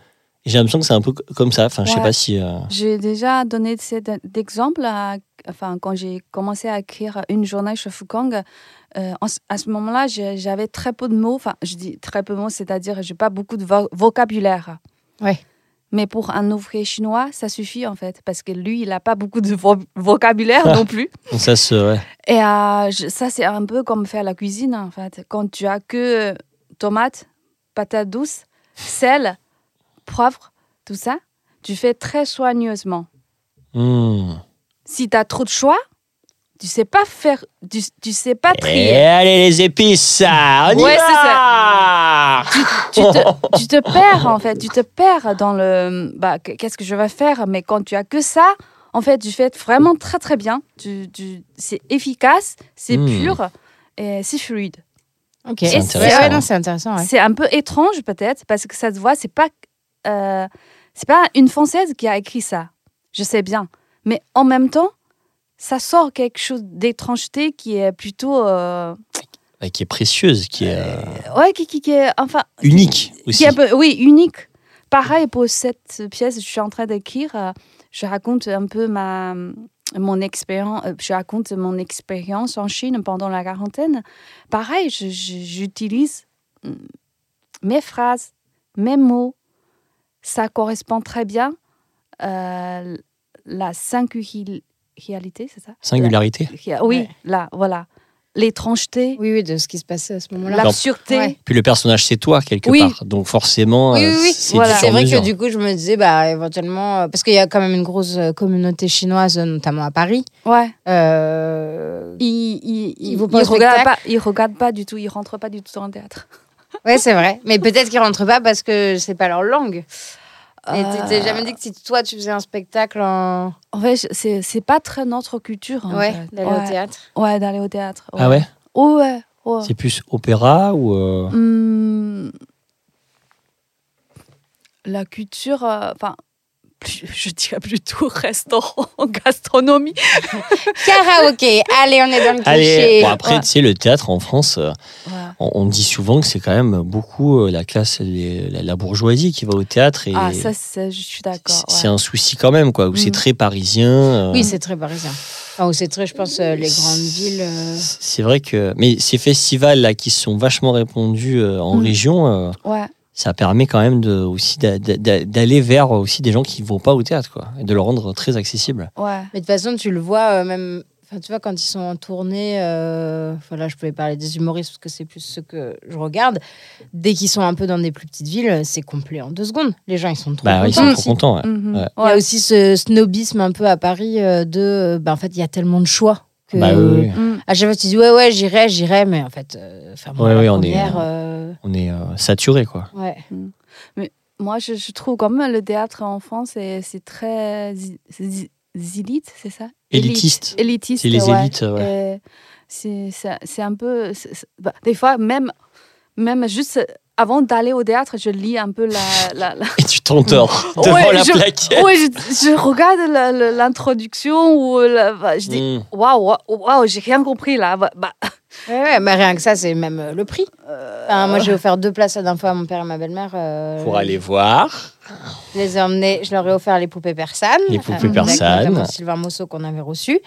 J'ai l'impression que c'est un peu comme ça. Enfin, je sais pas si. euh, J'ai déjà donné cet exemple à- enfin, quand j'ai commencé à écrire une journée chez Fukang. euh, à ce moment-là, j'avais très peu de mots. Enfin, je dis très peu de mots, c'est-à-dire j'ai pas beaucoup de vo- vocabulaire. Ouais. Mais pour un ouvrier chinois, ça suffit en fait, parce que lui, il n'a pas beaucoup de vo- vocabulaire non plus. ça se. ouais. Et euh, je- ça, c'est un peu comme faire la cuisine en fait. Quand tu as que tomates, patates douces, sel, poivre, tout ça, tu fais très soigneusement Hmm. si tu as trop de choix, tu sais pas faire, tu, tu sais pas Et trier. allez, les épices, ça On y Ouais, c'est va Tu te, tu te perds en fait, tu te perds dans le. Bah, qu- qu'est-ce que je vais faire Mais quand tu as que ça, en fait, tu fais vraiment très très bien. Tu, tu- c'est efficace, c'est Hmm. pur et c'est fluide. Ok. C'est intéressant, ouais, non, c'est intéressant. ouais. C'est un peu étrange peut-être parce que ça se voit, c'est pas, euh, c'est pas une française qui a écrit ça. Je sais bien, mais en même temps, ça sort quelque chose d'étrangeté qui est plutôt, euh, Qui est précieuse, qui est euh, ouais, qui, qui, qui est enfin, unique aussi. qui est oui, unique. Pareil pour cette pièce, je suis en train d'écrire. euh, je raconte un peu ma mon expérience. Je raconte mon expérience en Chine pendant la quarantaine. Pareil, j'utilise mm, mes phrases, mes mots. Ça correspond très bien euh, la singularité, c'est ça? Singularité. La- Oui, Ouais. là, voilà. L'étrangeté, Oui, oui, de ce qui se passait à ce moment-là. l'absurdité. Ouais. Puis le personnage, c'est toi, quelque Oui. part. Donc forcément, Oui, euh, oui, oui. c'est Voilà. du C'est vrai que sur-mesure. du coup, je me disais, bah, éventuellement, euh, parce qu'il y a quand même une grosse euh, communauté chinoise, notamment à Paris. Ouais. Euh, Il, il, il, Il vous pose il regarde spectacle pas, il regarde pas du tout, il rentre pas du tout dans le théâtre. Ouais, c'est vrai. Mais peut-être qu'ils rentrent pas parce que c'est pas leur langue. Et tu t'es Euh, jamais dit que si toi, tu faisais un spectacle en. En fait, c'est c'est pas très notre culture. en Ouais, fait. d'aller ouais. au théâtre. Ouais, d'aller au théâtre. Ah ouais? Oh, ouais. ouais. C'est plus opéra ou. euh, Hum, la culture, euh, enfin, je dirais plutôt restaurant, gastronomie. Karaoké. Allez, on est dans le Allez, cliché. bon, après, Ouais. tu sais, le théâtre en France, euh, Ouais. on, on dit souvent que c'est quand même beaucoup euh, la classe, les- la, la bourgeoisie qui va au théâtre. Et Ah, ça, ça, je suis d'accord. c'est ouais. c'est un souci quand même, quoi, où c'est Mhm. très parisien. euh, Oui, c'est très parisien. Enfin, c'est très, je pense, euh, les grandes villes. euh, c'est vrai que. Mais ces festivals là qui sont vachement répandus euh, en Mhm. région, euh, Ouais. Ça permet quand même de, aussi d'a- d'a- d'aller vers aussi des gens qui ne vont pas au théâtre, quoi, et de le rendre très accessible. Ouais. Mais de toute façon, tu le vois euh, même. Enfin, tu vois, quand ils sont en tournée, euh... enfin, là, je pouvais parler des humoristes parce que c'est plus ce que je regarde. Dès qu'ils sont un peu dans des plus petites villes, c'est complet en deux secondes. Les gens, ils sont trop Bah, ils contents sont aussi. trop contents. ouais. Mhm. Ouais. Il y a aussi ce snobisme un peu à Paris euh, de. bah, en fait, il y a tellement de choix. Que, Bah, oui, oui. Mm. À chaque fois, tu dis ouais, ouais, j'irai, j'irai, mais en fait, euh, enfin, moi, Ouais, la ouais, on est, première, euh, On est euh, saturé, quoi. ouais. Moi, je, je trouve quand même le théâtre en France, c'est c'est très zélite, c'est ça? Élitiste. Élite- Élitiste. C'est les ouais. élites, ouais. Euh, c'est un peu. bah, des fois, même, même juste avant d'aller au théâtre, je lis un peu la. la, la- Et tu t'endors devant Ouais, la je- plaquette. Ouais, je, je regarde l'introduction ou la- bah, je dis Mm. waouh, waouh, waouh, j'ai rien compris là. Bah, bah, Ouais, ouais, mais rien que ça, c'est même euh, le prix. euh, Enfin, moi, j'ai offert deux places la dernière fois à mon père et ma belle-mère. euh, Pour aller voir. Je les ai emmenés, je leur ai offert les poupées persanes. Les poupées avec persanes. Sylvain Mosso qu'on avait reçu.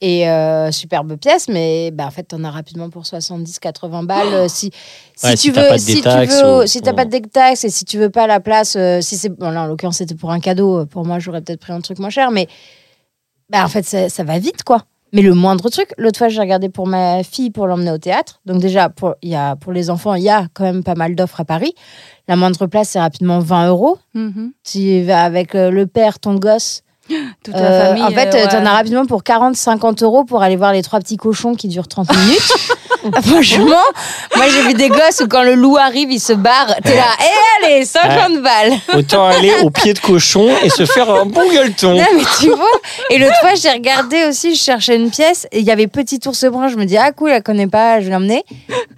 Et euh, superbe pièce, mais bah, en fait, t'en as rapidement pour 70-80 balles. euh, si, si Ouais, tu si t'as veux, pas de si tu détaxe veux, ou- si t'as pas de détaxe et si tu veux pas la place, euh, si c'est, bon, là, en l'occurrence, c'était pour un cadeau. Pour moi, j'aurais peut-être pris un truc moins cher, mais bah, en fait, ça, ça va vite, quoi. Mais le moindre truc, l'autre fois, j'ai regardé pour ma fille pour l'emmener au théâtre. Donc, déjà, pour, y a, pour les enfants, il y a quand même pas mal d'offres à Paris. La moindre place, c'est rapidement 20 euros. mhm. Tu vas avec euh, le père, ton gosse. Toute Euh, la famille. en fait, euh, tu en as rapidement pour 40-50 euros pour aller voir les trois petits cochons qui durent 30 minutes. Franchement, moi j'ai vu des gosses où quand le loup arrive, il se barre. T'es là, et allez, 50 balles. Autant aller au pied de cochon et se faire un bon gueuleton. Non, mais tu vois. Et l'autre fois, j'ai regardé aussi, je cherchais une pièce et il y avait Petit ours brun. Je me dis, ah cool, elle connaît pas, je vais l'emmener.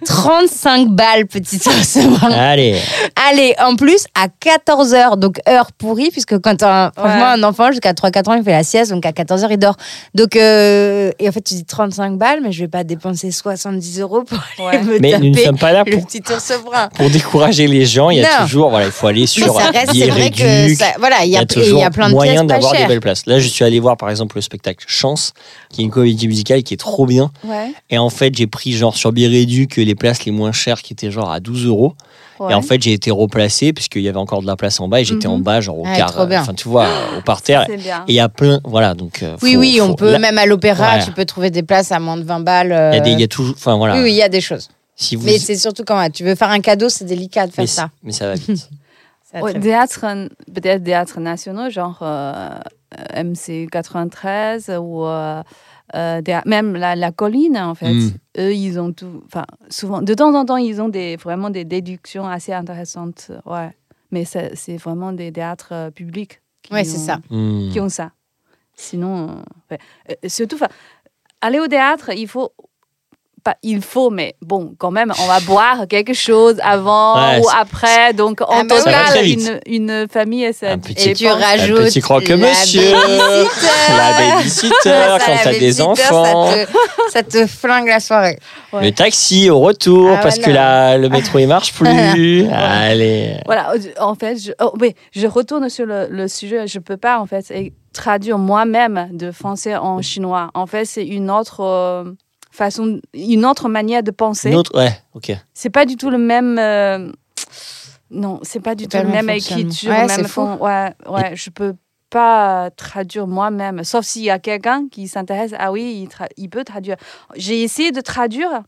35 balles, Petit ours brun. Allez, Allez, en plus, à 14h, donc heure pourrie, puisque quand un- franchement, Ouais. un enfant jusqu'à 3-4 ans, il fait la sieste, donc à 14h, il dort. Donc, euh, et en fait, tu dis 35 balles, mais je vais pas dépenser 70 euros pour aller Ouais. me mais nous ne taper sommes pas là le pour, petit ours brun. pour décourager les gens. Il y a Non. toujours, voilà, il faut aller Mais sur ça reste, billet c'est vrai que ça, voilà, il y y a, toujours y a plein de moyen d'avoir des belles places. Là, je suis allé voir par exemple le spectacle Chance, qui est une comédie musicale qui est trop bien. Ouais, Et en fait, j'ai pris genre sur billet réduc les places les moins chères qui étaient genre à 12 euros. ouais. Et en fait, j'ai été replacé puisqu'il y avait encore de la place en bas et j'étais Mhm. en bas, genre au Ouais, quart. trop bien. Enfin, tu vois, au parterre. Et il y a plein, voilà, donc. euh, Oui, faut- oui, on peut, là, même à l'opéra, Ouais. tu peux trouver des places à moins de 20 balles. euh, Il y a des, il y a toujours, enfin voilà. Oui, oui, il y a des choses. Si vous, Mais c'est surtout quand tu veux faire un cadeau, c'est délicat de faire mais, ça. mais ça va vite. Vite. théâtre, euh, peut-être théâtre nationaux, genre euh, euh, MC 93 ou euh, euh, même la, la colline, en fait. Mm. Eux, ils ont tout. Enfin, souvent, de temps en temps, ils ont des, vraiment des déductions assez intéressantes. Ouais. Mais c'est c'est vraiment des théâtres euh, publics. qui Ouais, c'est ont- ça. Hmm. Qui ont ça. Sinon, euh, ouais. Euh, surtout, enfin, aller au théâtre, il faut. Pas il faut, mais bon, quand même, on va boire quelque chose avant Ouais, ou après. Donc, en Ah bah total, une, une famille, ça Un petit- Et tu dépense- rajoutes. Un petit croque-monsieur, la la babysitter, Ça, quand t'as des enfants. Ça te, ça te flingue la soirée. Le taxi au retour Ah, parce que la, le métro il marche plus. Allez. Voilà, en fait, je, oh, oui, je retourne sur le, le sujet. Je peux pas, en fait, et traduire moi-même de français en chinois. En fait, c'est une autre euh, façon, une autre manière de penser. Une autre, ouais, ok. C'est pas du tout le même. euh, non, c'est pas du tout pas le même écriture, Ouais, même c'est fou. fond. Ouais, ouais, je peux pas traduire moi-même, sauf s'il y a quelqu'un qui s'intéresse. Ah oui, il, tra- il peut traduire. J'ai essayé de traduire,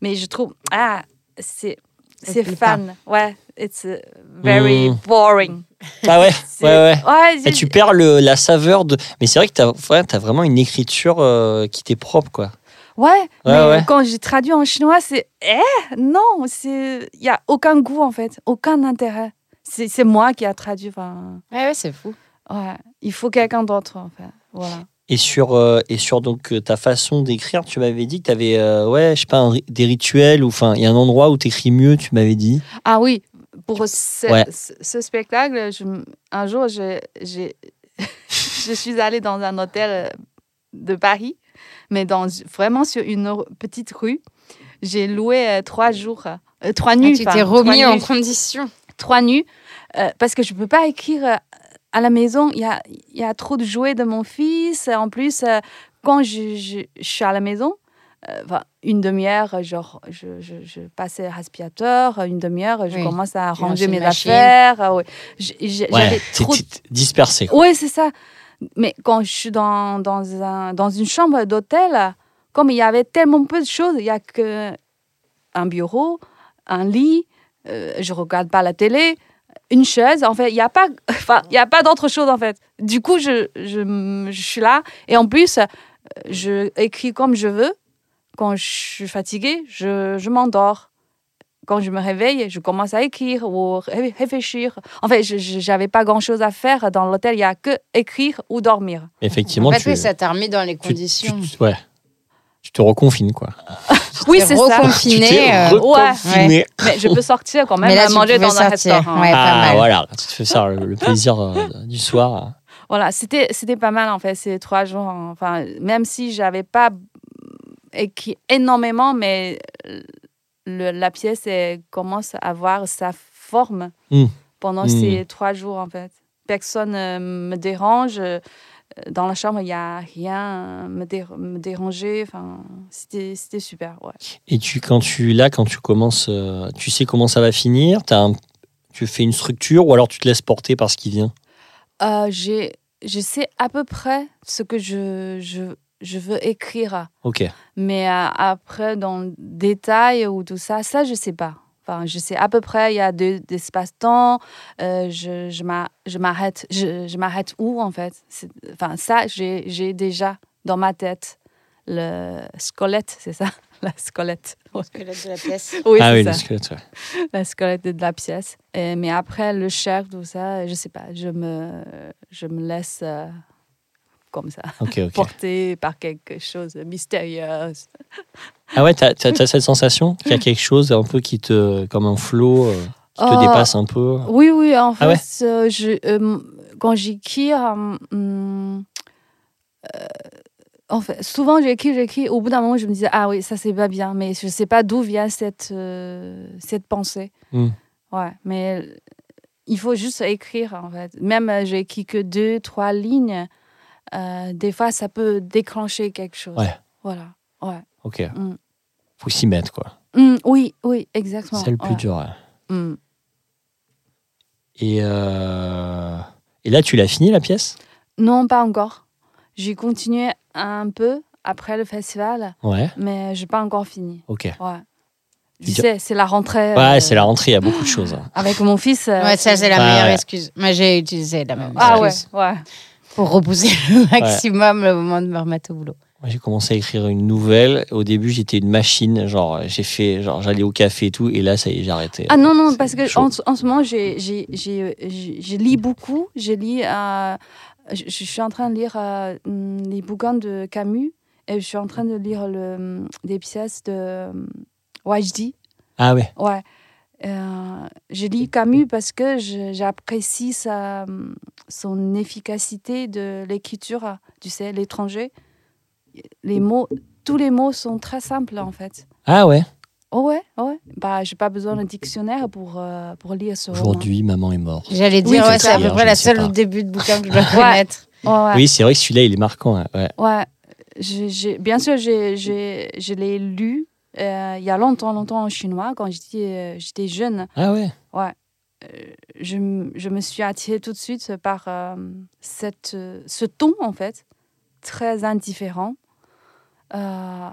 mais je trouve ah c'est c'est fan. Ouais, it's uh, very Mm. boring. Ah ouais, C'est- ouais, ouais. Ouais, Et tu perds le, la saveur de. Mais c'est vrai que t'as ouais, as vraiment une écriture euh, qui t'est propre, quoi. Ouais, mais ouais. quand j'ai traduit en chinois, c'est eh non, c'est il y a aucun goût en fait, aucun intérêt. C'est c'est moi qui a traduit. Enfin, Ouais, ouais, c'est fou. ouais, il faut quelqu'un d'autre en fait. Voilà. Et sur, euh, et sur donc, euh, ta façon d'écrire, tu m'avais dit que tu avais ouais, je sais pas, un des rituels, ou enfin, il y a un endroit où tu écris mieux, tu m'avais dit. Ah oui, pour ce, Ouais. ce- ce spectacle, je un jour, je, j'ai- je suis allée dans un hôtel euh, de Paris, mais dans, vraiment sur une petite rue. J'ai loué euh, trois jours, euh, trois Ah, nuits. tu enfin, t'es remis en condition. trois nuits euh, parce que je peux pas écrire euh, à la maison. Il y a, il y a trop de jouets de mon fils. En plus, euh, quand je, je, je suis à la maison, euh, enfin, une demi-heure, genre, je, je, je aspirateur, une demi-heure, je Oui. commence à Tu ranger mes machine. affaires. ah ouais. Trop dispersé. oui, c'est ça. Mais quand je suis dans, dans, un, dans une chambre d'hôtel, comme il y avait tellement peu de choses, il y a que un bureau, un lit, euh, je regarde pas la télé, une chaise. En fait, il n'y a pas, y a pas d'autre chose en fait. Du coup, je, je, je suis là et en plus, euh, je écris comme je veux. Quand je suis fatiguée, je, je m'endors. Quand je me réveille, je commence à écrire ou ré- réfléchir. En fait, je n'avais pas grand-chose à faire dans l'hôtel. Il n'y a que écrire ou dormir. Effectivement, En fait, tu, oui, ça t'a remis dans les tu- conditions. tu- ouais. tu te reconfines, quoi. Oui, c'est ça. reconfiné. tu t'es euh, reconfiné. Mais je peux sortir quand même Mais là, à tu manger dans un sortir. restaurant. Ouais, pas Ah, mal. voilà, tu te fais ça, le, le plaisir euh, du soir. Voilà, c'était c'était pas mal en fait ces trois jours. Enfin, même si j'avais pas écrit énormément, mais le- la pièce elle commence à avoir sa forme Mm. pendant Mm. ces trois jours en fait. Personne euh, me dérange. euh, Dans la chambre, il n'y a rien me, dé- me déranger. Enfin, c'était super. Ouais. Et tu, quand tu là, quand tu commences, euh, tu sais comment ça va finir? As un- tu fais une structure ou alors tu te laisses porter par ce qui vient? Euh, j'ai- je sais à peu près ce que je, je, je veux écrire. Ok. Mais euh, après, dans le détail ou tout ça, ça, je sais pas. Enfin, je sais à peu près, il y a deux des espaces-temps. euh, je je m'a- je m'arrête je, je m'arrête où, en fait? Enfin, ça, j'ai j'ai déjà dans ma tête le squelette, c'est ça? La squelette. Ouais. Squelette de la pièce. Oui, ah c'est oui, ça. le squelette. ouais. La squelette de la pièce. Et- mais après, le chair, tout ça, je sais pas. Je me, je me laisse euh, comme ça, porter par quelque chose de mystérieux. Ah ouais, t'as as, cette sensation qu'il y a quelque chose un peu qui te, comme un flot, euh, qui te Oh. dépasse un peu? Oui, oui, en fait, Ah ouais? euh, je, euh, quand j'écris, euh, en fait, souvent j'écris, j'écris, au bout d'un moment je me disais, ah oui, ça c'est pas bien, mais je sais pas d'où vient cette, cette pensée. Hmm. Ouais, mais il faut juste écrire, en fait. Même j'ai écrit que deux, trois lignes, euh, des fois ça peut déclencher quelque chose. Ouais. Voilà, ouais. Ok. Mm. Faut s'y mettre, quoi. Hum, oui, oui, exactement. C'est le plus ouais. dur. ouais. Hum. Et, euh, et là, tu l'as fini, la pièce? Non, pas encore. J'ai continué un peu après le festival, Ouais. mais j'ai pas encore fini. Ok. Ouais. Tu sais, c'est la rentrée. Ouais, euh, c'est la rentrée, il y a beaucoup de choses. hein. Avec mon fils. euh, Ouais, ça, c'est la Ouais, meilleure ouais. excuse. Moi, j'ai utilisé la même Ah ouais, excuse ouais. Pour repousser le maximum le moment de me remettre au boulot. J'ai commencé à écrire une nouvelle. Au début, j'étais une machine. Genre, j'ai fait, genre, j'allais au café et tout. Et là, ça y est, j'ai arrêté. Ah non, non, parce que en, en ce moment, je lis beaucoup. Je lis. euh, je, je suis en train de lire euh, hum, les bouquins de Camus et je suis en train de lire le, hum, des pièces de hum, Wajdi. Ah ouais. Ouais. Euh, je lis Camus parce que je- j'apprécie sa, son efficacité de l'écriture, tu sais, l'étranger. Les mots, tous les mots sont très simples en fait. Ah ouais? Oh ouais, oh ouais. Bah, j'ai pas besoin d'un dictionnaire pour, euh, pour lire ce roman. Aujourd'hui, maman est morte. J'allais dire, c'est ouais, c'est à peu Je près la seule début de bouquin que je dois connaître. Ouais, ouais. Oui, c'est vrai que celui-là, il est marquant. hein. Ouais. Ouais. J'ai- bien sûr, j'ai- j'ai- je l'ai lu euh, il y a longtemps, longtemps en chinois, quand j'étais euh, j'étais jeune. Ah ouais? je, m- je me suis attirée tout de suite par euh, cette, euh, ce ton, en fait, très indifférent. Euh,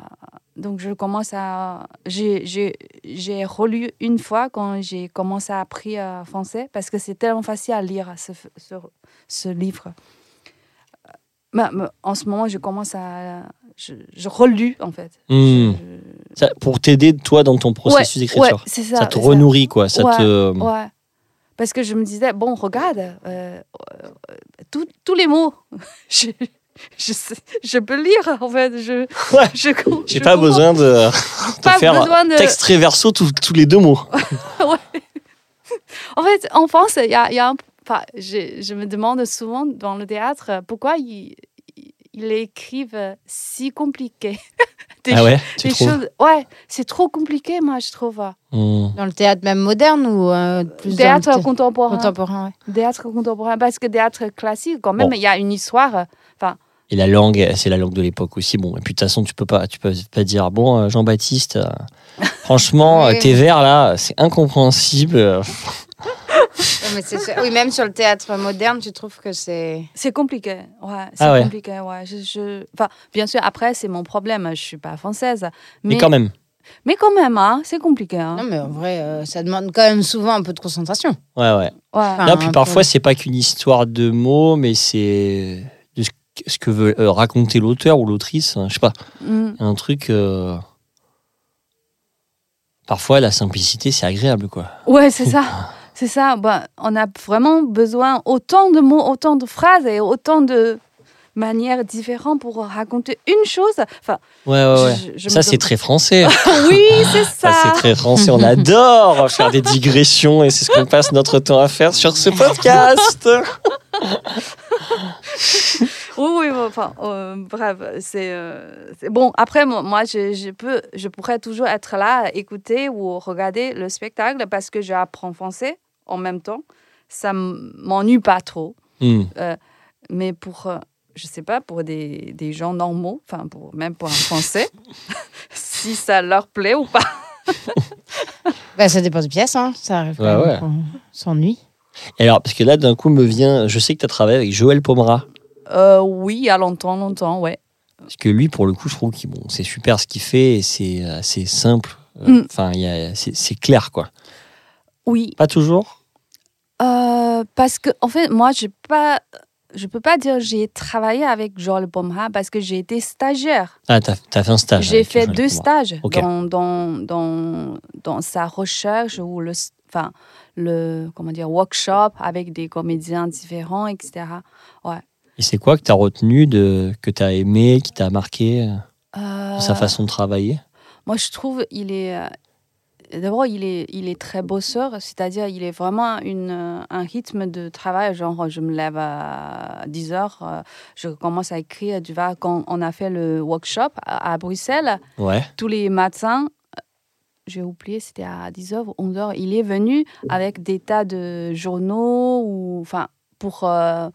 donc, je commence à. J'ai j'ai- j'ai relu une fois quand j'ai commencé à apprendre français, parce que c'est tellement facile à lire ce, ce, ce livre. Mais en ce moment, je commence à. Je, je relus, en fait. Hmm. Je- Ça- pour t'aider, toi, dans ton processus Ouais, d'écriture. ouais, ça, ça te renourrit, quoi. Ça Ouais. te. Ouais. Parce que je me disais, bon, regarde, euh, euh, tous- tous les mots, je, je, sais- je peux lire, en fait. Je, Ouais. J'ai pas comprends. besoin de, de Pas faire besoin de- texte verso tous les deux mots. En fait, en France, il y a, y a un- enfin, je, je me demande souvent dans le théâtre pourquoi ils, ils écrivent si compliqué? Des, Ah ouais, tu des trouves? choses. Ouais, c'est trop compliqué, moi, je trouve. Hmm. Dans le théâtre même moderne ou euh, plus Théâtre dans le contemporain. contemporain ouais. Théâtre contemporain, parce que théâtre classique, quand même, Bon. il y a une histoire. Et la langue, c'est la langue de l'époque aussi. Bon, et puis de toute façon, tu peux pas, tu peux pas dire bon, euh, Jean-Baptiste. euh, franchement, Oui. euh, tes vers là, c'est incompréhensible. mais. Oui, même sur le théâtre moderne, tu trouves que c'est. C'est compliqué, ouais. C'est Ah ouais. compliqué, ouais. Je, je- Enfin, bien sûr, après, c'est mon problème. Je suis pas française. Mais, Mais, quand même. mais quand même, hein, c'est compliqué. Hein. Non, mais en vrai, euh, ça demande quand même souvent un peu de concentration. Ouais, ouais. Ouais. Enfin, non, puis parfois, c'est pas qu'une histoire de mots, mais c'est de ce que- ce que veut euh, raconter l'auteur ou l'autrice. hein, Je sais pas. Mm. Un truc. euh, Parfois, la simplicité, c'est agréable, quoi. Ouais, c'est ça. C'est ça. Ben, on a vraiment besoin autant de mots, autant de phrases et autant de manières différentes pour raconter une chose. Enfin, Ouais, ouais, ouais. je- je ça, c'est très français. Oui, c'est Ça, ça. c'est très français. On adore faire des digressions et c'est ce qu'on passe notre temps à faire sur ce podcast. Oui, oui, bon, enfin, euh, bref, c'est euh, c'est- bon. Après, moi, je, je peux, je pourrais toujours être là, écouter ou regarder le spectacle parce que j'apprends français en même temps. Ça m'ennuie pas trop. Hmm. Mais pour, euh, je sais pas, pour des, des gens normaux, enfin, pour, même pour un Français, si ça leur plaît ou pas. Bah, ça dépend des pièces, hein. Ça arrive quand Ouais, même ouais. qu'on s'ennuie. Et alors, parce que là, d'un coup, me vient. Je sais que tu as travaillé avec Joël Pomera. Euh, oui, il y a longtemps, longtemps, ouais. Parce que lui, pour le coup, je trouve que bon, c'est super ce qu'il fait et c'est assez simple. Euh, Mm. Enfin, il y a- c'est c'est clair, quoi. Oui, Pas toujours? Euh, parce que en fait, moi, je pas, je peux pas dire j'ai travaillé avec Joël Pomha parce que j'ai été stagiaire. Ah, t'as as fait un stage. J'ai fait Joël deux stages dans, dans, dans, dans sa recherche ou le, enfin, le comment dire, workshop avec des comédiens différents, etc. Et c'est quoi que tu as retenu, de, que tu as aimé, qui t'a marqué euh, Euh, sa façon de travailler? Moi, je trouve il est. D'abord, il est, il est très bosseur, c'est-à-dire il est vraiment une, euh, un rythme de travail. Genre, je me lève à 10 heures, euh, je commence à écrire. Tu vois, quand on a fait le workshop à, à Bruxelles, Ouais. tous les matins, euh, j'ai oublié, c'était à 10h ou 11h, il est venu avec des tas de journaux ou, enfin, pour euh,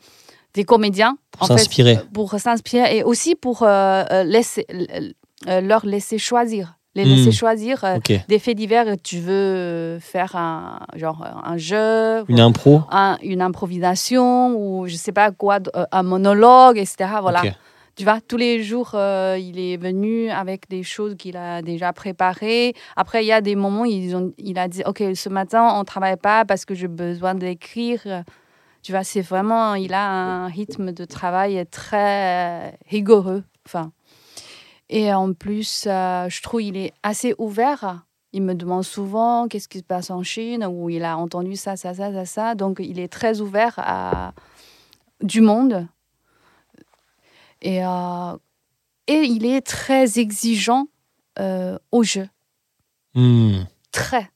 des comédiens. Pour s'inspirer. pour s'inspirer et aussi pour euh, euh, laisser, euh, leur laisser choisir. Les Hmm. laisser choisir euh, des faits divers. Tu veux faire un, genre, un jeu, Une impro un- une improvisation ou je sais pas quoi, euh, un monologue, etc. Voilà. Tu vois, tous les jours, euh, il est venu avec des choses qu'il a déjà préparées. Après, il y a des moments, ils ont, il a dit, OK, ce matin, on ne travaille pas parce que j'ai besoin d'écrire. Tu vois, c'est vraiment, il a un rythme de travail très rigoureux. Enfin. Et en plus, euh, je trouve qu'il est assez ouvert. Il me demande souvent qu'est-ce qui se passe en Chine, ou il a entendu ça, ça, ça, ça, ça. Donc, il est très ouvert à du monde. Et, euh, et il est très exigeant euh, au jeu. Hmm. Très.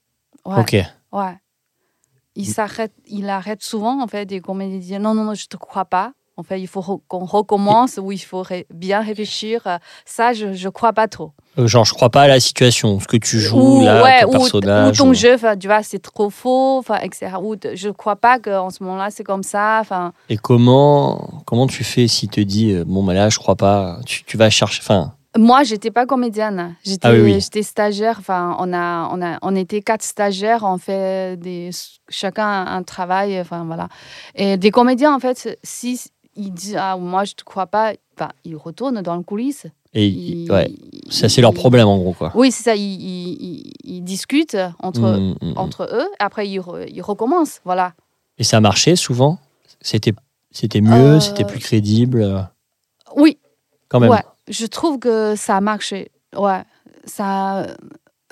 Ouais. Ok. Ouais. Il s'arrête, il arrête souvent en fait des comédiens non non non je te crois pas. En fait il faut qu'on recommence ou il faut bien réfléchir. Ça je je crois pas trop. Euh, Genre, je crois pas à la situation, ce que tu joues, ou là, ouais, ton ou, personnage. ou ton ou- jeu, tu vois c'est trop faux, etc. Ou je crois pas qu'en ce moment-là c'est comme ça. Enfin Et comment, comment tu fais s'il te dit, euh, bon, bah là, je crois pas, tu, tu vas chercher. Enfin, Moi, j'étais pas comédienne. J'étais, Ah oui, oui. j'étais stagiaire. Enfin, on a, on a, on était quatre stagiaires. On fait des, chacun un, un travail. Enfin voilà. Et des comédiens, en fait, si ils disent ah moi je te crois pas, enfin, ils retournent dans le coulisse. et, Ils- ouais, ça, c'est leur problème, en gros, quoi. Oui, c'est ça. Ils, ils- discutent entre, Hmm, hmm, hmm. entre eux. Après, ils, re- ils recommencent. Voilà. Et ça marchait souvent? C'était c'était mieux, Euh, c'était plus crédible, Oui, quand même. Ouais, je trouve que ça a marché. Ouais, ça.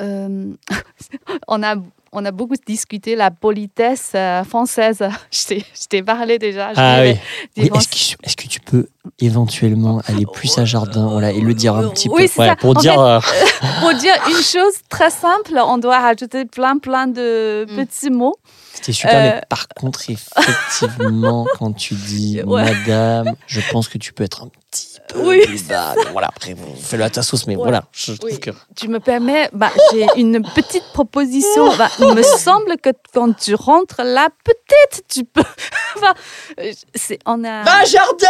euh, on a. On a beaucoup discuté la politesse euh, française. Je t'ai- je t'ai parlé déjà. je Ah oui. Est-ce que, tu peux éventuellement aller plus à jardin voilà, et le dire un petit Oui, peu? ouais, pour En dire fait, euh, pour dire une chose très simple, on doit rajouter plein, plein de Mm. petits mots. C'était super, Euh. mais par contre, effectivement, quand tu dis Ouais. madame, je pense que tu peux être un petit peu Oui, plus bas. Mais voilà, après, vous faites-le à ta sauce, mais Ouais. voilà, je trouve que. Tu me permets, bah, j'ai une petite proposition. Bah, il me semble que quand tu rentres là, peut-être tu peux. enfin, euh, c'est, on a. Va, jardin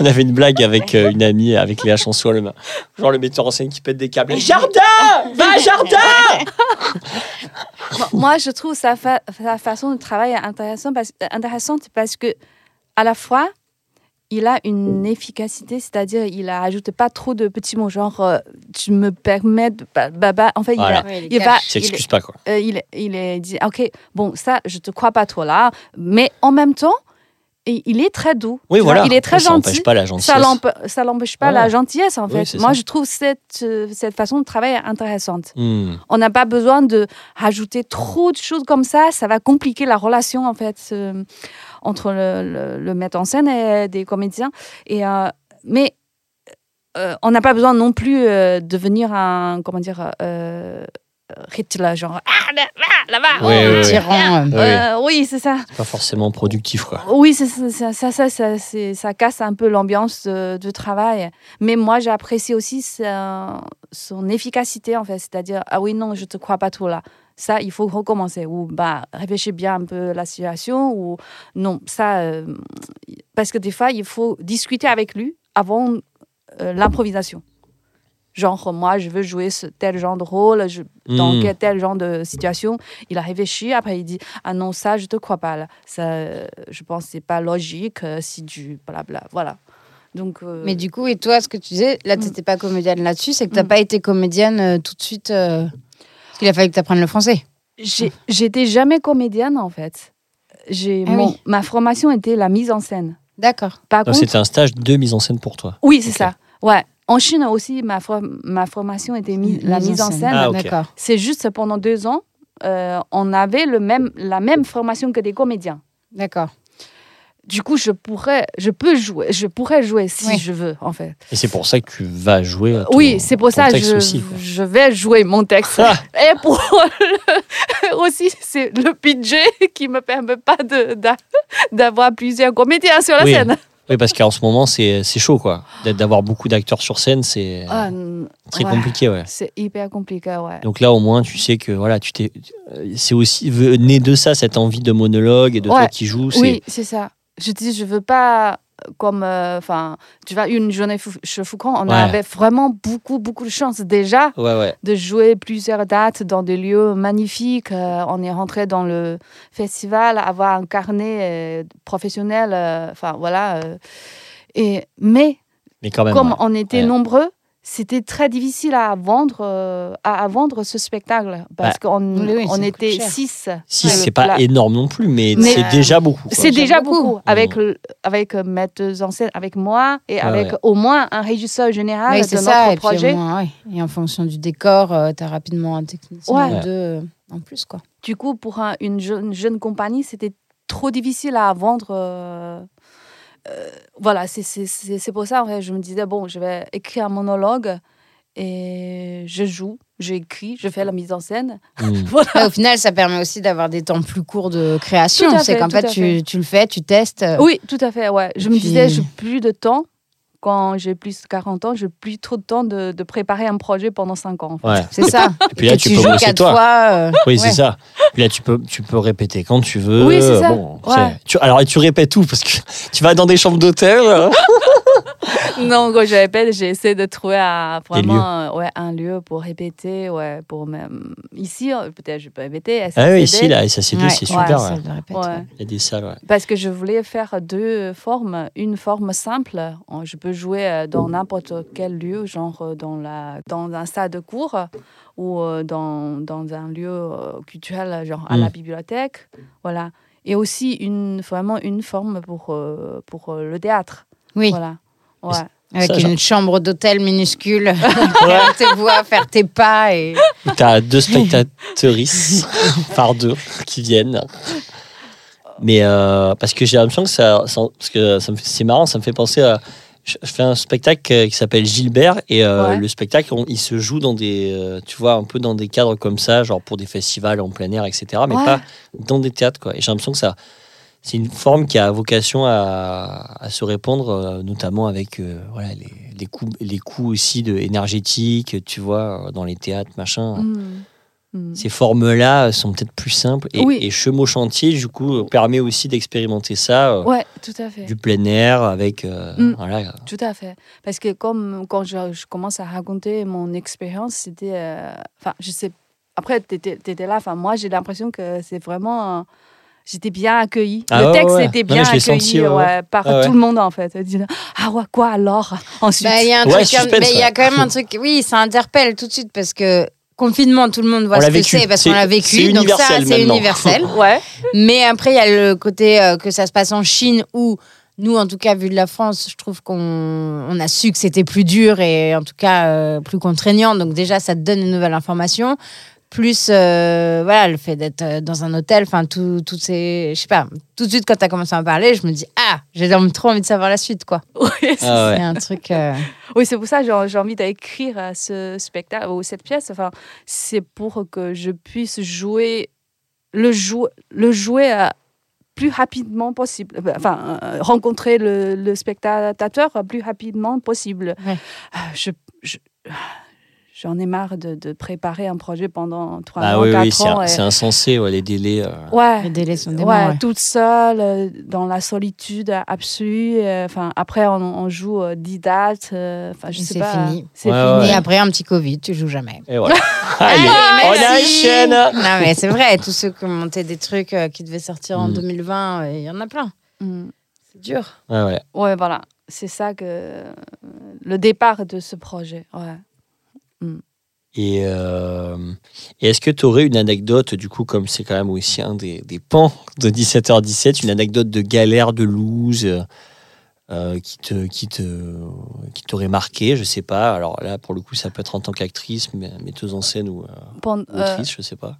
On avait une blague avec euh, une amie, avec Léa Chansois, le, genre le metteur en scène qui pète des câbles. Jardin Va, jardin Moi- Moi, je trouve sa, fa- sa façon de travailler intéressante parce, intéressante parce que, à la fois, il a une efficacité, c'est-à-dire il ajoute pas trop de petits mots, genre euh, tu me permets de. bah, en fait, il a- les il va. Il pas, quoi. euh, il, il est dit, ok, bon, ça, je te crois pas trop là, mais en même temps, il il est très doux. Oui, voilà. Il est très ça n'empêche gentil. pas la gentillesse. Ça l'emp- ça l'empêche pas Voilà. la gentillesse, en fait. Moi, ça. je trouve cette, euh, cette façon de travailler intéressante. Hmm. On n'a pas besoin de rajouter trop de choses comme ça. Ça va compliquer la relation, en fait, euh, entre le, le- le metteur en scène et des comédiens. Et, euh, mais euh, on n'a pas besoin non plus de devenir un, comment dire, euh, Hitler, genre, ah, là, là, là-bas. Oui, oui, oui. Tyran. euh, Oui. Euh, oui, c'est ça. C'est pas forcément productif, quoi. Oui, c'est ça, ça, ça, ça, ça, casse un peu l'ambiance de, de travail. Mais moi, j'apprécie aussi sa- son efficacité, en fait. C'est-à-dire, ah oui, non, je te crois pas trop là. Ça, il faut recommencer. Ou bah, réfléchis bien un peu la situation. Ou non, ça. euh, parce que des fois, il faut discuter avec lui avant euh, l'improvisation. Genre, moi, je veux jouer ce tel genre de rôle, je, dans Hmm. quel tel genre de situation. Il a réfléchi, après il dit Ah non, ça, je te crois pas. Là. Ça, je pense que c'est pas logique euh, si du blabla. Voilà. Donc, euh, Mais du coup, et toi, ce que tu disais, là, tu Mm. n'étais pas comédienne là-dessus, c'est que tu n'as Mm. pas été comédienne euh, tout de suite. euh, Parce qu'il a fallu que tu apprennes le français. j'ai- j'étais jamais comédienne en fait. J'ai, Ah oui. Ma formation était la mise en scène. D'accord. Contre, C'était un stage de mise en scène pour toi. oui, c'est ça. Ouais. En Chine aussi, ma, for- ma formation était mi- la mise en scène. Ah. C'est juste pendant deux ans, euh, on avait le même, la même formation que des comédiens. D'accord. Du coup, je pourrais, je peux jouer, je pourrais jouer si Oui. je veux, en fait. Et c'est pour ça que tu vas jouer. ton- oui, c'est pour ton ça que je, aussi, quoi. je vais jouer mon texte. Ah Et pour le- aussi, c'est le budget qui me permet pas d'avoir plusieurs comédiens sur la Oui. scène. Oui, parce qu'en ce moment, c'est chaud, quoi. D'avoir beaucoup d'acteurs sur scène, c'est Ah, très ouais. compliqué, ouais. C'est hyper compliqué, ouais. Donc là, au moins, tu sais que voilà, tu t'es. C'est aussi né de ça, cette envie de monologue et de toi qui joues. Oui, c'est ça. Je dis, je veux pas comme, euh, enfin, tu vois, une journée chez Foucault, on Ouais. avait vraiment beaucoup, beaucoup de chance déjà Ouais, ouais. de jouer plusieurs dates dans des lieux magnifiques. Euh, on est rentré dans le festival, avoir un carnet euh, professionnel, enfin voilà. et, mais Mais quand même. comme on était nombreux, c'était très difficile à vendre, euh, à, à vendre ce spectacle parce qu'on oui, on était cher. six. Si, sur le c'est pas énorme non plus, mais, Mais- c'est déjà beaucoup. c'est Déjà beaucoup. beaucoup, avec, le- avec euh, metteuse en scène, avec moi et avec ouais. au moins un régisseur général oui, de c'est notre ça. Et, puis, projet. au moins, ouais. et en fonction du décor, tu as rapidement un technicien Ouais. ou deux euh, en plus. quoi. Du coup, pour un- une jeune, jeune compagnie, c'était trop difficile à vendre. Euh, voilà, c'est- c'est c'est- c'est pour ça, en fait, je me disais, bon, je vais écrire un monologue et je joue, j'écris, je fais la mise en scène. Mm. Voilà. Ouais, au final, ça permet aussi d'avoir des temps plus courts de création. C'est fait, qu'en fait, tu, fait. tu le fais, tu testes. Oui, tout à fait, ouais. Je Et me puis- disais, j'ai plus de temps. Quand j'ai plus de 40 ans, j'ai plus trop de temps de, de préparer un projet pendant 5 ans. en fait. Ouais. C'est ça. Et puis là, tu, tu peux joues bosser quatre toi. fois. euh, Oui, ouais. c'est ça. Puis là, tu peux, tu peux répéter quand tu veux. Oui, c'est ça. Bon, Ouais. tu, alors, et tu répètes tout parce que tu vas dans des chambres d'hôtel. Non, quand je répète, j'ai essayé de trouver un, vraiment euh, ouais, un lieu pour répéter. Ouais, pour même... Ici, euh, peut-être je peux répéter. Ah SACD, oui, ici, là, ça c'est Ouais. c'est super. ça, ouais. je le répète, Ouais. ouais. Il y a des salles, ouais. Parce que je voulais faire deux formes. Une forme simple, je peux jouer euh, dans n'importe quel lieu, genre euh, dans, la, dans un stade de cours ou dans, dans un lieu culturel, genre à la bibliothèque. Voilà. Et aussi une, vraiment une forme pour, pour le théâtre. Oui, Voilà. Ouais. avec Ça, une chambre d'hôtel minuscule. faire tes voix, faire tes pas. Et... T'as deux spectateuristes par deux qui viennent. Mais euh, parce que j'ai l'impression que ça, ça- parce que ça me fait- c'est marrant, ça me fait penser à. je fais un spectacle qui s'appelle Gilbert et euh, Ouais. le spectacle, on- il se joue dans des, euh, tu vois, un peu dans des cadres comme ça, genre pour des festivals en plein air, etc. Mais Ouais. pas dans des théâtres, quoi. Et j'ai l'impression que ça, c'est une forme qui a vocation à, à se répandre, euh, notamment avec euh, voilà, les, les coûts, les coûts aussi de, énergétiques, tu vois, dans les théâtres, machin. Mm. Mm. Ces formes-là sont peut-être plus simples. Et, Oui. et Chemo Chantier, du coup, euh, permet aussi d'expérimenter ça, euh, Ouais, tout à fait. du plein air, avec. euh, Mm. voilà. Tout à fait. Parce que comme quand je, je commence à raconter mon expérience, c'était... Enfin, je sais... Après, tu étais, là. Enfin, moi, j'ai l'impression que c'est vraiment... J'étais bien accueillie. Ah le texte ouais. était bien accueilli senti, ouais, ouais. ouais, par Ah ouais. tout le monde, en fait. Ah ouais, quoi alors? Ensuite... Bah, il y a un Ouais, truc, suspense, comme- mais il y a quand même un truc. Oui, ça interpelle tout de suite parce que confinement, tout le monde voit On ce l'a que vécu. c'est parce qu'on l'a c'est vécu. Donc ça, universel c'est universel. ouais. Mais après, il y a le côté euh, que ça se passe en Chine où nous, en tout cas, vu de la France, je trouve qu'on on a su que c'était plus dur et en tout cas euh, plus contraignant. Donc déjà, ça te donne une nouvelle information. Plus euh, voilà, le fait d'être euh, dans un hôtel, enfin, tout, toutes ces. Je sais pas, tout de suite, quand tu as commencé à en parler, je me dis, ah, j'ai trop envie de savoir la suite, quoi. Oui, c'est Ah ouais. C'est un truc. euh, Oui, c'est pour ça que j'ai j'ai envie d'écrire ce spectacle ou cette pièce. Enfin, c'est pour que je puisse jouer le, jou le jouer plus rapidement possible. Enfin, euh, rencontrer le, le spectateur plus rapidement possible. Ouais. Je, je- J'en ai marre de, de préparer un projet pendant trois Ah ans, oui, quatre oui, c'est ans. un- et- c'est insensé, ouais, les délais. euh. Ouais, Les délais sont Ouais, déments, ouais. toute seule, euh, dans la solitude absolue. euh, Enfin, après, on, on joue euh, 10 dates. euh, Enfin, je Et sais c'est pas. fini. C'est Ouais, fini. ouais. Et après, un petit Covid, tu joues jamais. Et voilà. Allez, on merci. enchaîne. Non, mais c'est vrai, tous ceux qui ont monté des trucs euh, qui devaient sortir en Mm. 2020, euh, il y en a plein. Mm. C'est dur. Ouais, ouais. Ouais, voilà. C'est ça que. Le départ de ce projet. Ouais. Et, euh, et est-ce que tu aurais une anecdote, du coup, comme c'est quand même aussi un des, des pans de 17h17, une anecdote de galère, de lose euh, euh, qui te qui te qui t'aurait marqué, je sais pas. Alors là, pour le coup, ça peut être en tant qu'actrice, mais- metteuse en scène ou, euh, Pen- ou euh, autrice, je sais pas.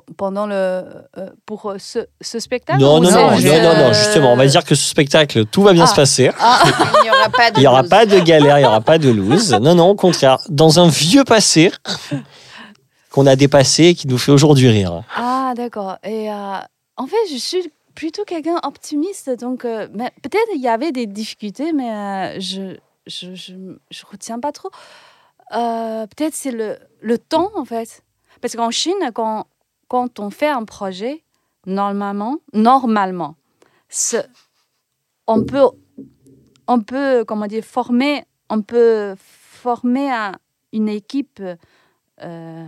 Pen- pendant le. euh, pour euh, ce, ce spectacle Non, non, non, non, juste, non, non, euh, justement, on va dire que ce spectacle, tout va bien Ah. se passer. Ah, Il n'y aura pas de. Il aura pas de galère, il n'y aura pas de lose. Non, non, au contraire. Dans un vieux passé qu'on a dépassé et qui nous fait aujourd'hui rire. ah, d'accord. Et euh, en fait, je suis plutôt quelqu'un optimiste. Donc, euh, peut-être il y avait des difficultés, mais euh, je, je, je, je retiens pas trop. Euh, peut-être c'est le, le temps, en fait. Parce qu'en Chine, quand, quand on fait un projet, normalement, normalement, on peut, on peut, comment dire, former, on peut former un- une équipe, euh,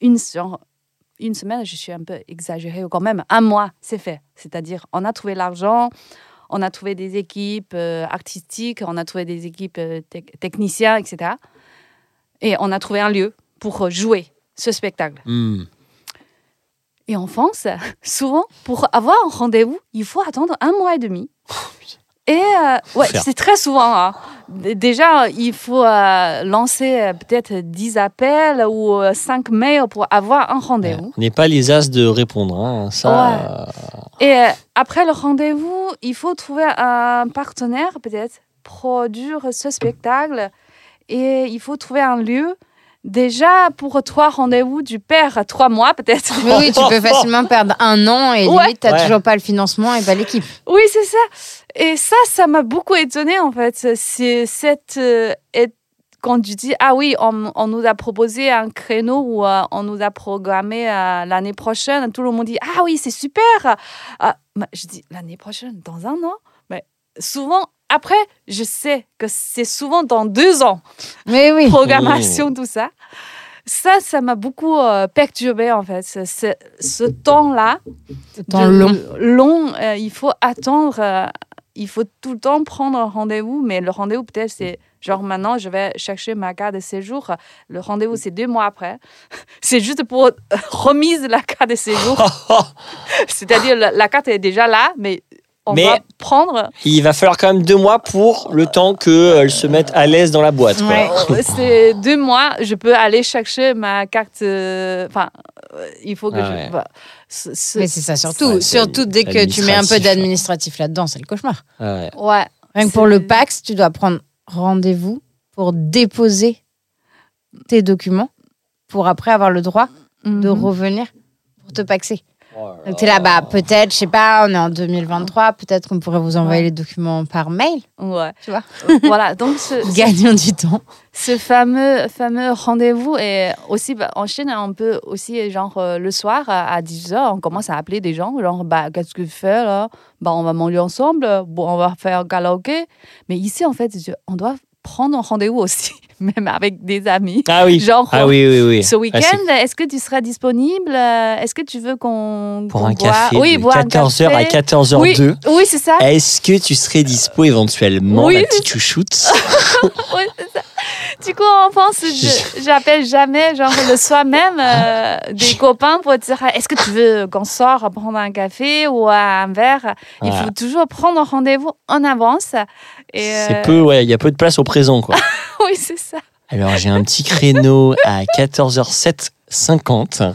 une, semaine, je suis un peu exagérée quand même, un mois, c'est fait. C'est-à-dire, on a trouvé l'argent, on a trouvé des équipes euh, artistiques, on a trouvé des équipes euh, tec- techniciens, etc. Et on a trouvé un lieu pour jouer ce spectacle. Hmm. Et en France, souvent, pour avoir un rendez-vous, il faut attendre un mois et demi. Et euh, ouais, c'est très souvent. hein. Déjà, il faut euh, lancer euh, peut-être 10 appels ou 5 mails pour avoir un Ouais, rendez-vous. On n'est pas les as de répondre. hein. Ça, Et après le rendez-vous, il faut trouver un partenaire peut-être produire ce spectacle. Et il faut trouver un lieu. Déjà, pour trois rendez-vous, tu perds trois mois peut-être. Oui, oui, tu peux facilement perdre un an et Ouais. limite, tu n'as Ouais. toujours pas le financement et pas l'équipe. Oui, c'est ça. Et ça, ça m'a beaucoup étonnée en fait. C'est cette. euh, et- quand tu dis, ah oui, on, on nous a proposé un créneau ou euh, on nous a programmé euh, l'année prochaine, tout le monde dit, ah oui, c'est super. Ah, je dis, l'année prochaine, dans un an? Mais souvent, après, je sais que c'est souvent dans deux ans, Mais oui. programmation, tout ça. Ça, ça m'a beaucoup euh, perturbée en fait. Ce, ce- ce temps-là, Temps de- long. long, euh, il faut attendre, euh, il faut tout le temps prendre un rendez-vous, mais le rendez-vous peut-être c'est genre maintenant je vais chercher ma carte de séjour, le rendez-vous c'est deux mois après, c'est juste pour euh, remise la carte de séjour, c'est-à-dire la, la carte est déjà là, mais on Mais- va prendre, il va falloir quand même deux mois pour le temps qu'elle se mette à l'aise dans la boîte. Ouais. euh, c'est deux mois, je peux aller chercher ma carte, euh, enfin euh, il faut que Ah je, Mais c'est ça surtout. Ouais, surtout dès que tu mets un peu administratif. d'administratif là-dedans, c'est le cauchemar. Ah ouais. Ouais, Rien que pour le PAX, tu dois prendre rendez-vous pour déposer tes documents pour après avoir le droit de Mhm. revenir pour te paxer. Donc t'es là, bah peut-être, je sais pas, on est en 2023, peut-être qu'on pourrait vous envoyer Ouais. les documents par mail, Ouais. tu vois. voilà, donc ce, Gagnons du temps. ce fameux, fameux rendez-vous et aussi bah, en Chine, on peut aussi, genre, euh, le soir à 10h, on commence à appeler des gens, genre, bah, qu'est-ce que tu fais là? Bah, On va manger ensemble, bon, on va faire karaoké. Mais ici, en fait, on doit prendre un rendez-vous aussi, même avec des amis. Ah oui. Genre, Ah oui, oui, oui. Ce Ah, week-end, est-ce que tu seras disponible? Euh, Est-ce que tu veux qu'on. pour un boit- café Oui, de boire un 14h à café. 14h02. Oui, oui c'est ça. Est-ce que tu serais dispo éventuellement, Oui, ma petite chouchoute? Oui, c'est ça. Du coup, en France, j'appelle jamais, genre le soir même, euh, des copains pour dire est-ce que tu veux qu'on sorte prendre un café ou un verre? Il Voilà. faut toujours prendre un rendez-vous en avance. Et, euh, C'est peu, ouais, il y a peu de place au présent, quoi. Oui, c'est ça. Alors, j'ai un petit créneau à 14h07.50.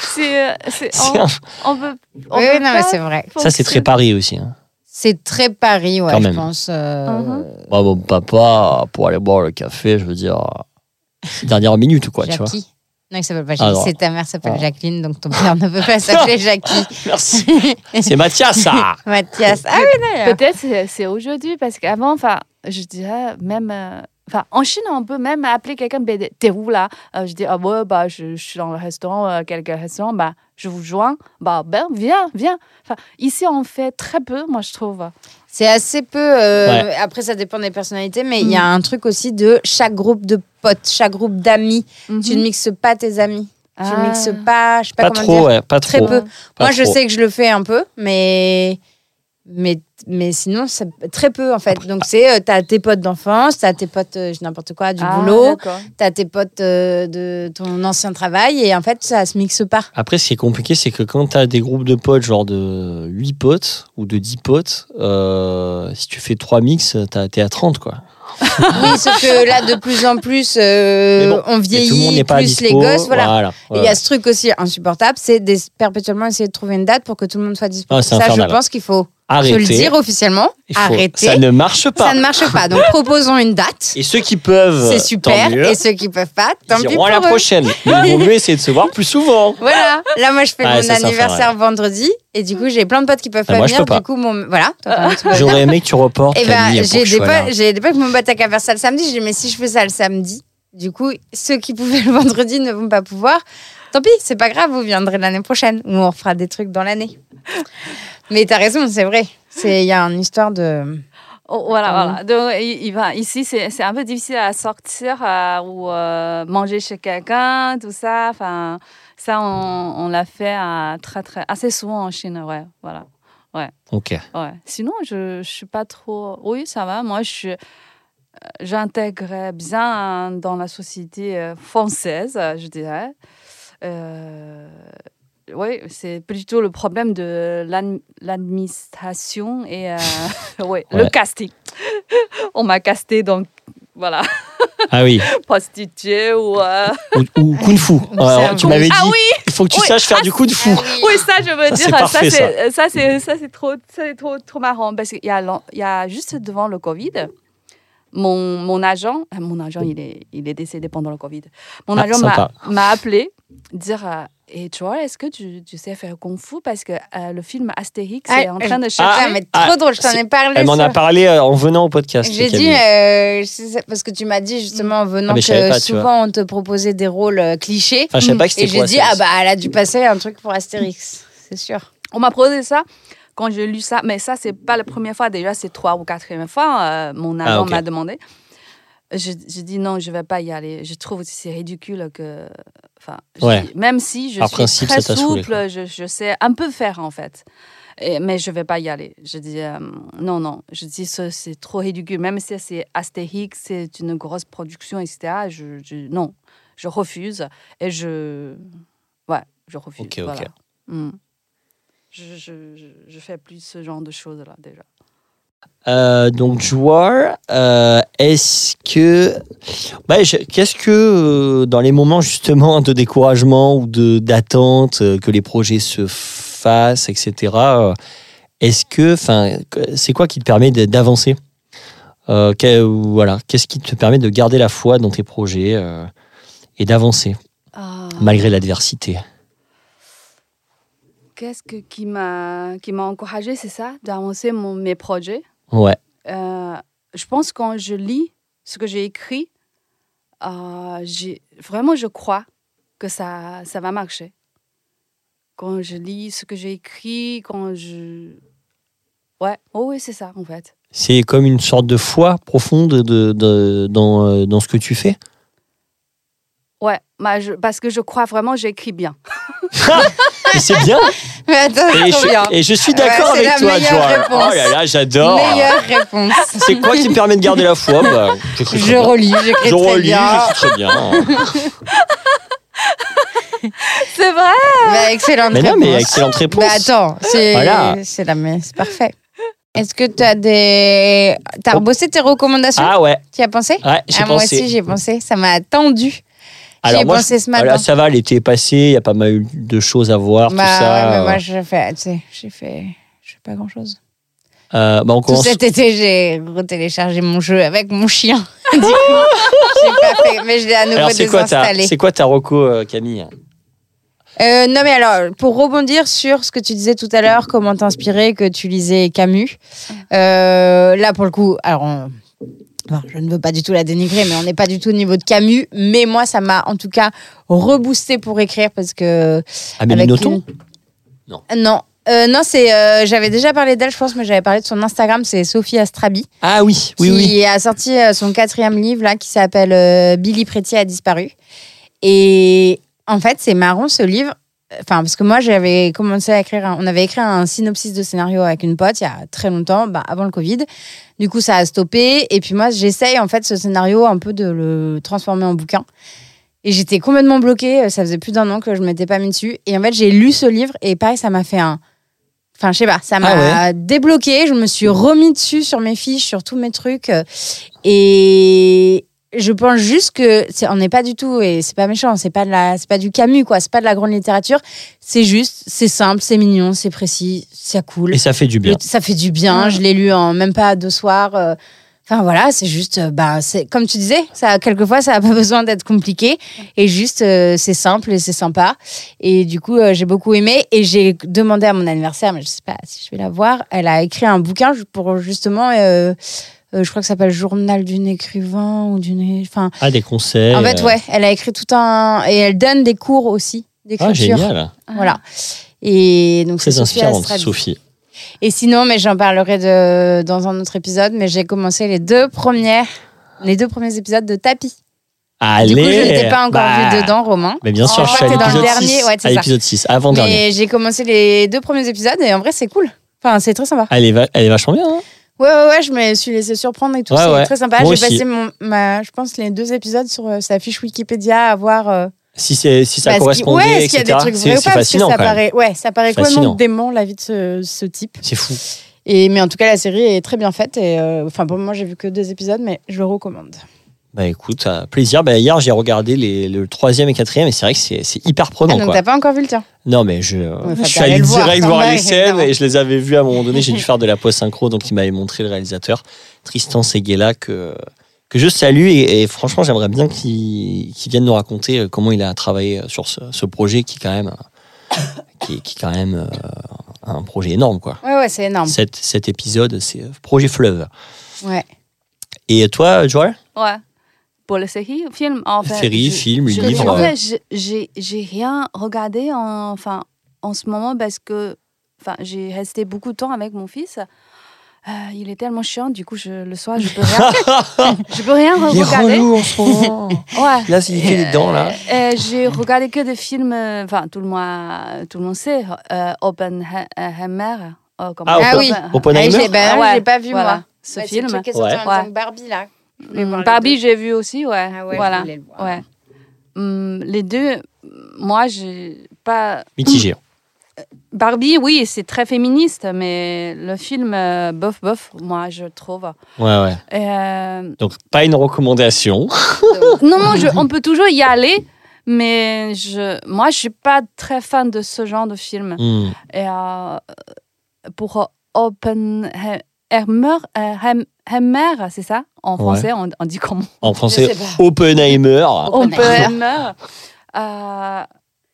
C'est, euh, c'est- C'est on, peut. on Oui, peut non, mais c'est vrai. Ça, c'est très Paris aussi. Hein. C'est très Paris, ouais, Quand je même. pense. euh, Mhm. Bah, mon papa, pour aller boire le café, je veux dire, dernière minute, quoi, tu vois. Jackie. Non, il s'appelle pas Jackie. non. c'est ta mère s'appelle Ah. Jacqueline, donc ton père ne peut pas s'appeler Jackie. Merci. C'est Mathias, ça Mathias. Ah oui, d'ailleurs. Peut-être c'est, c'est aujourd'hui parce qu'avant, enfin, je dirais même. euh, Enfin, en Chine, on peut même appeler quelqu'un, Ben, t'es où là Euh, Je dis, ah ouais, bah, je, je suis dans le restaurant, euh, quelques restaurants, bah, je vous joins. Bah, ben, viens, viens. Enfin, ici, on fait très peu, moi, je trouve. C'est assez peu. euh, Ouais. Après, ça dépend des personnalités, mais il y a un truc aussi de chaque groupe de potes, chaque groupe d'amis. Tu ne mixes pas tes amis. Tu Ah. ne mixes pas, je sais pas, Pas comment trop, dire. ouais, pas Très trop. peu. Pas Moi, je sais que je le fais un peu, mais. Mais, mais sinon, c'est très peu en fait. Donc, c'est euh, t'as tes potes d'enfance, t'as tes potes, euh, n'importe quoi, du Ah, boulot, d'accord. t'as tes potes euh, de ton ancien travail, et en fait, ça se mixe pas. Après, ce qui est compliqué, c'est que quand tu as des groupes de potes, genre de 8 potes ou de 10 potes, euh, si tu fais 3 mix, t'as- t'es à 30, quoi. Oui, sauf que là, de plus en plus, euh, Mais bon, on Et tout le monde vieillit, n'est pas plus dispo. les gosses, voilà. voilà. Et Il y a ce truc aussi insupportable, c'est des- perpétuellement essayer de trouver une date pour que tout le monde soit disponible. Ah, c'est ça, je infernal. pense qu'il faut Arrêtez. le dire officiellement. Il faut- Arrêtez. Ça ne marche pas. Ça ne marche pas. Donc, proposons une date. Et ceux qui peuvent, C'est tant super. mieux. Et ceux qui peuvent pas, tant Ils pis pour à la eux. prochaine. Mais il vaut mieux essayer de se voir plus souvent. Voilà. Là, moi, je fais Ah, mon ça, anniversaire vendredi. Et du coup, j'ai plein de potes qui peuvent Ah, pas moi, je venir. peux pas. Du coup, mon... voilà. J'aurais aimé que tu reportes. Et ben, Camille, pour j'ai je des, potes- j'ai des potes qui m'ont battu qu'à faire ça le samedi. J'ai dit, mais si je fais ça le samedi, du coup, ceux qui pouvaient le vendredi ne vont pas pouvoir. Tant pis, c'est pas grave, vous viendrez l'année prochaine ou on refera des trucs dans l'année. Mais t'as raison, c'est vrai. C'est- Il y a une histoire de. Oh, voilà, voilà. Donc, il, va, ici, c'est c'est un peu difficile à sortir euh, ou euh, manger chez quelqu'un, tout ça. Enfin, ça, on, on l'a fait euh, très, très, assez souvent en Chine, ouais. Voilà. Ok. Ouais. Sinon, je ne suis pas trop. Oui, ça va. Moi, je suis. J'intègre bien dans la société euh, française, je dirais. Euh, oui, c'est plutôt le problème de l'adm- l'administration et euh, ouais, le casting. On m'a casté donc voilà, Ah oui. prostituée ou. euh, Ou, ou kung fu. Alors, tu m'avais dit, Ah oui, il faut que tu Oui. saches faire du kung fu. Oui, ça, je veux Ça, c'est dire, ça, parfait, c'est, ça, c'est, ça, trop, ça, c'est trop, trop marrant parce qu'il y y a juste devant le Covid, mon, mon agent, euh, mon agent, il est, il est décédé pendant le Covid. Mon Ah, agent m'a, appelé, dire, euh, et tu vois, est-ce que tu, tu sais faire kung fu? Parce que euh, le film Astérix est Ah, en train de Ah, chercher. mais Ah, trop drôle, je t'en ai parlé. Elle m'en a parlé euh, en venant au podcast. J'ai dit, euh, parce que tu m'as dit justement en venant Ah, mais que pas, souvent on te proposait des rôles euh, clichés. Enfin, je savais pas que Et j'ai dit, ah bah elle a dû passer un truc pour Astérix, c'est sûr. On m'a posé ça quand j'ai lu ça, mais ça, c'est pas la première fois. Déjà, c'est trois ou quatrième fois. euh, mon agent Ah, m'a demandé. Je, je dis non, je vais pas y aller. Je trouve aussi c'est ridicule que. Enfin, je Ouais. dis, même si je suis principe, très saoulé, souple, je, je sais un peu faire en fait. Et- mais je vais pas y aller. Je dis euh, non, non. Je dis c'est trop ridicule. Même si c'est Astérix, c'est une grosse production, etc. Je, je- non, je refuse. Et je. Ouais, je refuse. Ok, ok. voilà. Mm. Je, je, fais plus ce genre de choses là déjà. Euh, donc, joueur, euh, est-ce que. Bah, Qu'est-ce que, euh, dans les moments justement de découragement ou de- d'attente, euh, que les projets se fassent, etc., est-ce que, enfin, c'est quoi qui te permet d'avancer? Que- Voilà, qu'est-ce qui te permet de garder la foi dans tes projets et d'avancer Ah, malgré l'adversité? Qu'est-ce que, qui m'a qui m'a encouragé, c'est ça, d'avancer mon, mes projets. Ouais. Euh, je pense quand je lis ce que j'ai écrit, euh, j'ai vraiment je crois que ça ça va marcher. Quand je lis ce que j'ai écrit, quand je ouais, oh oui c'est ça en fait. C'est comme une sorte de foi profonde de, de- dans, euh, dans ce que tu fais? Ouais, bah, je- parce que je crois vraiment j'écris bien. Et c'est bien. Mais attends, Et je, bien. et je suis Ouais, d'accord c'est avec la toi, réponse. Oh là là, j'adore. Meilleure réponse. C'est quoi qui me permet de garder la foi bah, Je bien. relis, j'écris Je très relis, bien. j'écris très bien. C'est vrai. Bah, excellente Mais non, mais réponse. excellente réponse. Bah attends, c'est Voilà. c'est la mais c'est parfait. Est-ce que tu as des t'as rebossé tes recommandations? Ah ouais, Tu y as pensé? Ouais j'ai Ah, Moi pensé. aussi, j'ai pensé. Ça m'a tendu. Alors moi, pensé ce matin. voilà, ça va, l'été est passé, il y a pas mal de choses à voir, bah, tout ça. ouais, mais moi, j'ai fait, tu sais, j'ai fait, je fais pas grand chose. Euh, bah, on Tout commence. cet été, j'ai retéléchargé mon jeu avec mon chien. du coup, pas fait, mais je l'ai à nouveau Alors c'est quoi ta, désinstallé. c'est quoi ta reco, euh, Camille Euh, non, mais alors, pour rebondir sur ce que tu disais tout à l'heure, comment t'inspirer, que tu lisais Camus, euh, là, pour le coup, alors, on- je ne veux pas du tout la dénigrer, mais on n'est pas du tout au niveau de Camus, mais moi, ça m'a en tout cas reboosté pour écrire parce que. Amélie avec Nothomb une- Non. Non. Euh, non, c'est. euh, J'avais déjà parlé d'elle, je pense, mais j'avais parlé de son Instagram, c'est Sophie Astrabi, Ah oui, oui, qui oui. a sorti euh, son quatrième livre, là, qui s'appelle euh, Billy Prétier a disparu. Et en fait, c'est marrant ce livre. Enfin, parce que moi, j'avais commencé à écrire. un- on avait écrit un synopsis de scénario avec une pote il y a très longtemps, bah, avant le Covid. Du coup, ça a stoppé. Et puis moi, j'essaye en fait ce scénario un peu de le transformer en bouquin. Et j'étais complètement bloquée. Ça faisait plus d'un an que je m'étais pas mis dessus. Et en fait, j'ai lu ce livre et pareil, ça m'a fait un. Enfin, je sais pas, ça m'a Ah débloqué. Je me suis remis dessus sur mes fiches, sur tous mes trucs. Et je pense juste que on n'est pas du tout et c'est pas méchant, c'est pas de la, c'est pas du Camus quoi, c'est pas de la grande littérature. C'est juste, c'est simple, c'est mignon, c'est précis, c'est cool. Et ça fait du bien. Le- ça fait du bien. Je l'ai lu en même pas deux soirs. euh, Enfin voilà, c'est juste, euh, bah, c'est comme tu disais, ça quelquefois ça a pas besoin d'être compliqué et juste euh, c'est simple et c'est sympa. Et du coup euh, j'ai beaucoup aimé et j'ai demandé à mon anniversaire, mais je sais pas si je vais la voir. Elle a écrit un bouquin pour justement, euh, je crois que ça s'appelle Journal d'une écrivain ou d'une, enfin Ah, des conseils. en fait euh, ouais, elle a écrit tout un et elle donne des cours aussi Ah, d'écriture. génial. Voilà. Et donc c'est Très Sophie inspirante, Astrabi. Sophie. Et sinon, mais j'en parlerai de, dans un autre épisode, mais j'ai commencé les deux premières, les deux premiers épisodes de Tapis. Allez Du coup, je ne t'ai pas encore bah, vu dedans, Romain. Mais bien sûr, Oh, je suis à t'es dans le l'épisode dernier, 6. ouais, c'est à ça. l'épisode 6, avant-dernier. Mais j'ai commencé les deux premiers épisodes et en vrai, c'est cool. Enfin, c'est très sympa. Elle, est va- elle est vachement bien. hein Ouais, ouais, ouais, je me suis laissé surprendre et tout. Ouais, c'est ouais. très sympa. J'ai passé, mon, ma, je pense, les deux épisodes sur euh, sa fiche Wikipédia à voir. euh, si, c'est- si ça correspondait, ouais, est-ce qu'il y a des trucs vrais ou pas parce que ça paraît, ouais, ça paraît complètement dément la vie de ce, ce type. C'est fou. Et, mais en tout cas, la série est très bien faite. Et euh, enfin, pour moi, j'ai vu que deux épisodes, mais je le recommande. Bah écoute, ça plaisir. Bah, hier, j'ai regardé les, le troisième et quatrième et c'est vrai que c'est c'est hyper Ah, prenant. donc quoi. t'as pas encore vu le tien? Non, mais je, Ouais, je suis allé le voir, direct voir les scènes et je les avais vues à un moment donné. J'ai dû faire de la post-synchro, donc il m'avait montré le réalisateur, Tristan Seguela, que, que je salue. Et, et franchement, j'aimerais bien qu'il qu'il vienne nous raconter euh, comment il a travaillé sur ce, ce projet qui, quand même, qui, est- qui est quand même euh, un projet énorme. Quoi. Ouais, ouais, c'est énorme. Cet, cet épisode, c'est euh, projet fleuve. Ouais. Et toi, Joël? Ouais. Pour le série, film, en fait. Série, je- film, je- livre. En fait, j'ai j'ai rien regardé en, enfin, en ce moment parce que enfin, j'ai resté beaucoup de temps avec mon fils. Euh, il est tellement chiant, du coup, je, le soir, je peux rien, je peux rien Il est regarder. relou en ce moment. Ouais. Là, il fait les dents, là. Euh, j'ai regardé que des films, euh, enfin, tout le monde, tout le monde sait, euh, Oppenheimer. euh, comment- Ah, Ah oui. Oppenheimer Ah, bah, ouais, j'ai pas vu, voilà, moi. Ce c'est film. est sorti Ouais. Barbie, là. Mm, Barbie, j'ai vu aussi, ouais. Ah ouais, voilà. voulais le voir. Ouais. Hum, les deux, moi, j'ai pas. Mitigé. Barbie, oui, c'est très féministe, mais le film, euh, bof, bof, moi, je trouve. Ouais, ouais. Euh, Donc, pas une recommandation. non, non, je- on peut toujours y aller, mais je, moi, je suis pas très fan de ce genre de film. Hmm. Et euh, pour Oppenheimer, euh, Hem- Hemmer, c'est ça? En Ouais. français, on, on dit comment? En français. Oppenheimer. Oppenheimer. Euh,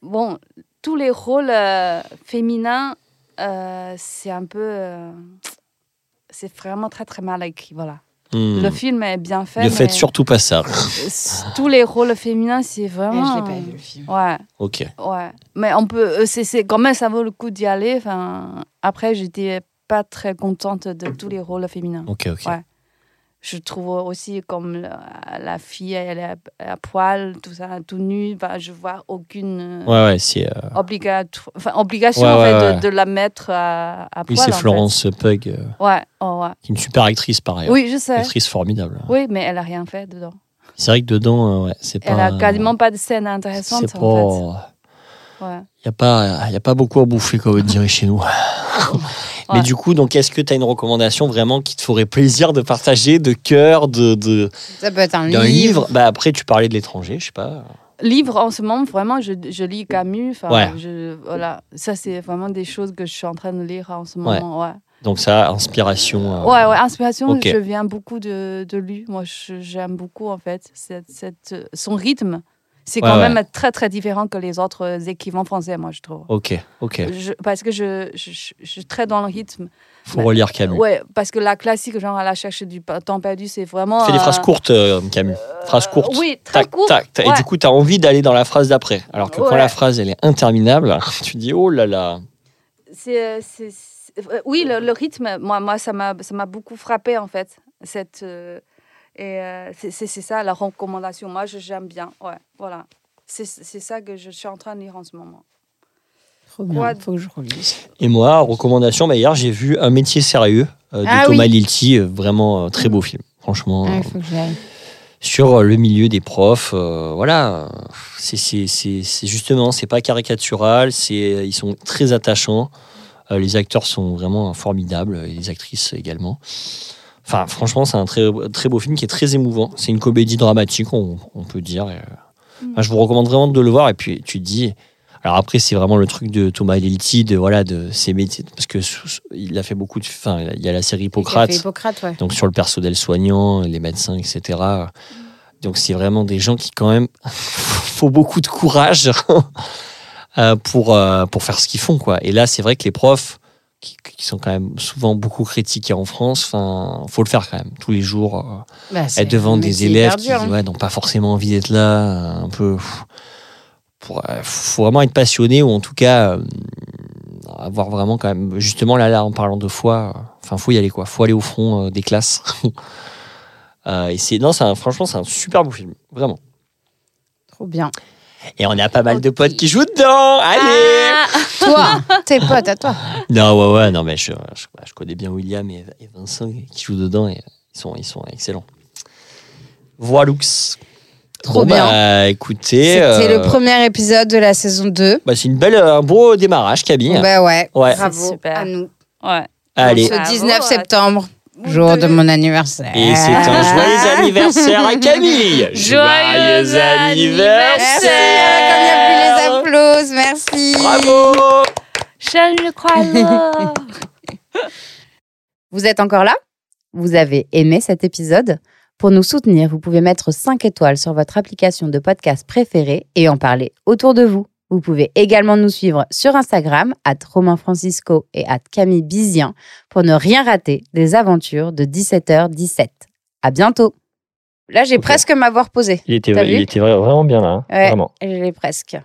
bon, tous les rôles euh, féminins, euh, c'est un peu. euh, c'est vraiment très très mal écrit, voilà. Hmm. Le film est bien fait. Ne faites surtout pas ça. Tous les rôles féminins, c'est vraiment. je l'ai pas vu le film. Ouais, Ok. ouais. Mais on peut. C'est, c'est, quand même, ça vaut le coup d'y aller. Enfin, après, j'étais pas très contente de tous les rôles féminins. Ok, ok. Ouais. Je trouve aussi comme la, la fille, elle est à, poil, tout ça, tout nu. Je vois aucune. Ouais, ouais, c'est. euh, obligato- enfin, obligation Ouais, en ouais, fait, ouais. De, de la mettre à, à Oui, poil. c'est en fait. Florence Pug, euh, oh, qui est une super actrice par ailleurs. Oui, je sais. Actrice formidable. Oui, mais elle a rien fait dedans. C'est vrai que dedans, euh, ouais, c'est pas. Elle a quasiment pas de scène intéressante C'est en pas. Ouais. Il n'y a, pas- y a pas beaucoup à bouffer, comme on dirait chez nous. Mais Ouais. du coup, donc, est-ce que tu as une recommandation vraiment qui te ferait plaisir de partager, de cœur, de, de, Ça peut être un livre. livre? Bah, Après, tu parlais de l'étranger, je sais pas. Livre en ce moment, vraiment, je, je lis Camus. Enfin, Ouais. je, voilà. Ça, c'est vraiment des choses que je suis en train de lire en ce moment. Ouais, Donc, ça, inspiration. euh, ouais, ouais, inspiration, je viens beaucoup de, de lui. Moi, j'aime beaucoup, en fait, cette, cette, son rythme. C'est quand ouais. même très, très différent que les autres euh, écrivains français, moi, je trouve. Ok, ok. Je- parce que je, je, je- suis très dans le rythme. Faut relire Camus. Ouais, parce que la classique, genre à la cherche du temps perdu, c'est vraiment. Fais des euh, phrases courtes, euh, Camus. Phrases courtes. Oui, très Tac, courtes. tac, tac. ouais. Et du coup, tu as envie d'aller dans la phrase d'après. Alors que quand la phrase, elle est interminable, tu dis, oh là là. C'est, euh, euh, oui, le, le rythme, moi, moi ça, m'a, ça m'a beaucoup frappé en fait. Cette, euh, et euh, c'est, c'est, c'est ça la recommandation. Moi, je, j'aime bien. Ouais, voilà. C'est, c'est ça que je suis en train de lire en ce moment. Trop bien. Faut que je relise. Et moi, recommandation, bah, hier, j'ai vu Un métier sérieux euh, de Ah Thomas oui. Lilti. euh, Vraiment euh, très beau film. Franchement. Euh, faut que j'aille. sur le milieu des profs. euh, voilà, c'est c'est- c'est- c'est justement, c'est pas caricatural, c'est ils sont très attachants. Euh, les acteurs sont vraiment formidables, et les actrices également. Enfin, franchement, c'est un très, très beau film qui est très émouvant. C'est une comédie dramatique, on, on peut dire. et, euh, enfin, je vous recommande vraiment de le voir. Et puis, tu te dis. Alors après, c'est vraiment le truc de Thomas Lilti, de voilà, de ses métiers, parce que il a fait beaucoup de. Enfin, il y a la série Hippocrate ouais. donc sur le personnel soignant, les médecins, etc. Donc c'est vraiment des gens qui quand même faut beaucoup de courage euh, pour euh, pour faire ce qu'ils font quoi. Et là c'est vrai que les profs qui, qui sont quand même souvent beaucoup critiqués en France, enfin faut le faire quand même tous les jours. euh, Bah, être devant des élèves qui hein. ouais, n'ont pas forcément envie d'être là, euh, un peu. Pour, euh, faut vraiment être passionné ou en tout cas avoir vraiment quand même justement là là en parlant de foi, enfin faut y aller quoi, faut aller au front des classes. Et c'est non, c'est un- franchement c'est un super beau film, vraiment. Trop bien. Et on a pas mal de potes qui jouent dedans. Allez. Ah Toi, tes potes à toi. Non ouais ouais non mais je, je, je connais bien William et, et Vincent qui jouent dedans et ils sont ils sont excellents. Voilux. Trop Bon, bien. Bah, écoutez. C'était euh, le premier épisode de la saison 2. Bah, c'est une belle, un beau démarrage, Camille. Bah ouais. Ouais. Bravo super. à nous. ouais. Allez. Ce Bravo, 19 ouais. septembre, jour de mon anniversaire. Et c'est un joyeux anniversaire à Camille. Joyeux Merci, euh, comme il n'y a plus les applauses, merci. Bravo. Je le crois. Vous êtes encore là? Vous avez aimé cet épisode? Pour nous soutenir, vous pouvez mettre 5 étoiles sur votre application de podcast préférée et en parler autour de vous. Vous pouvez également nous suivre sur Instagram, at Romain Francisco et at Camille Bizien, pour ne rien rater des aventures de 17h17. À bientôt Là, j'ai presque m'avoir posé. Il était, il était vraiment bien là. hein. Ouais. Vraiment. Je l'ai presque.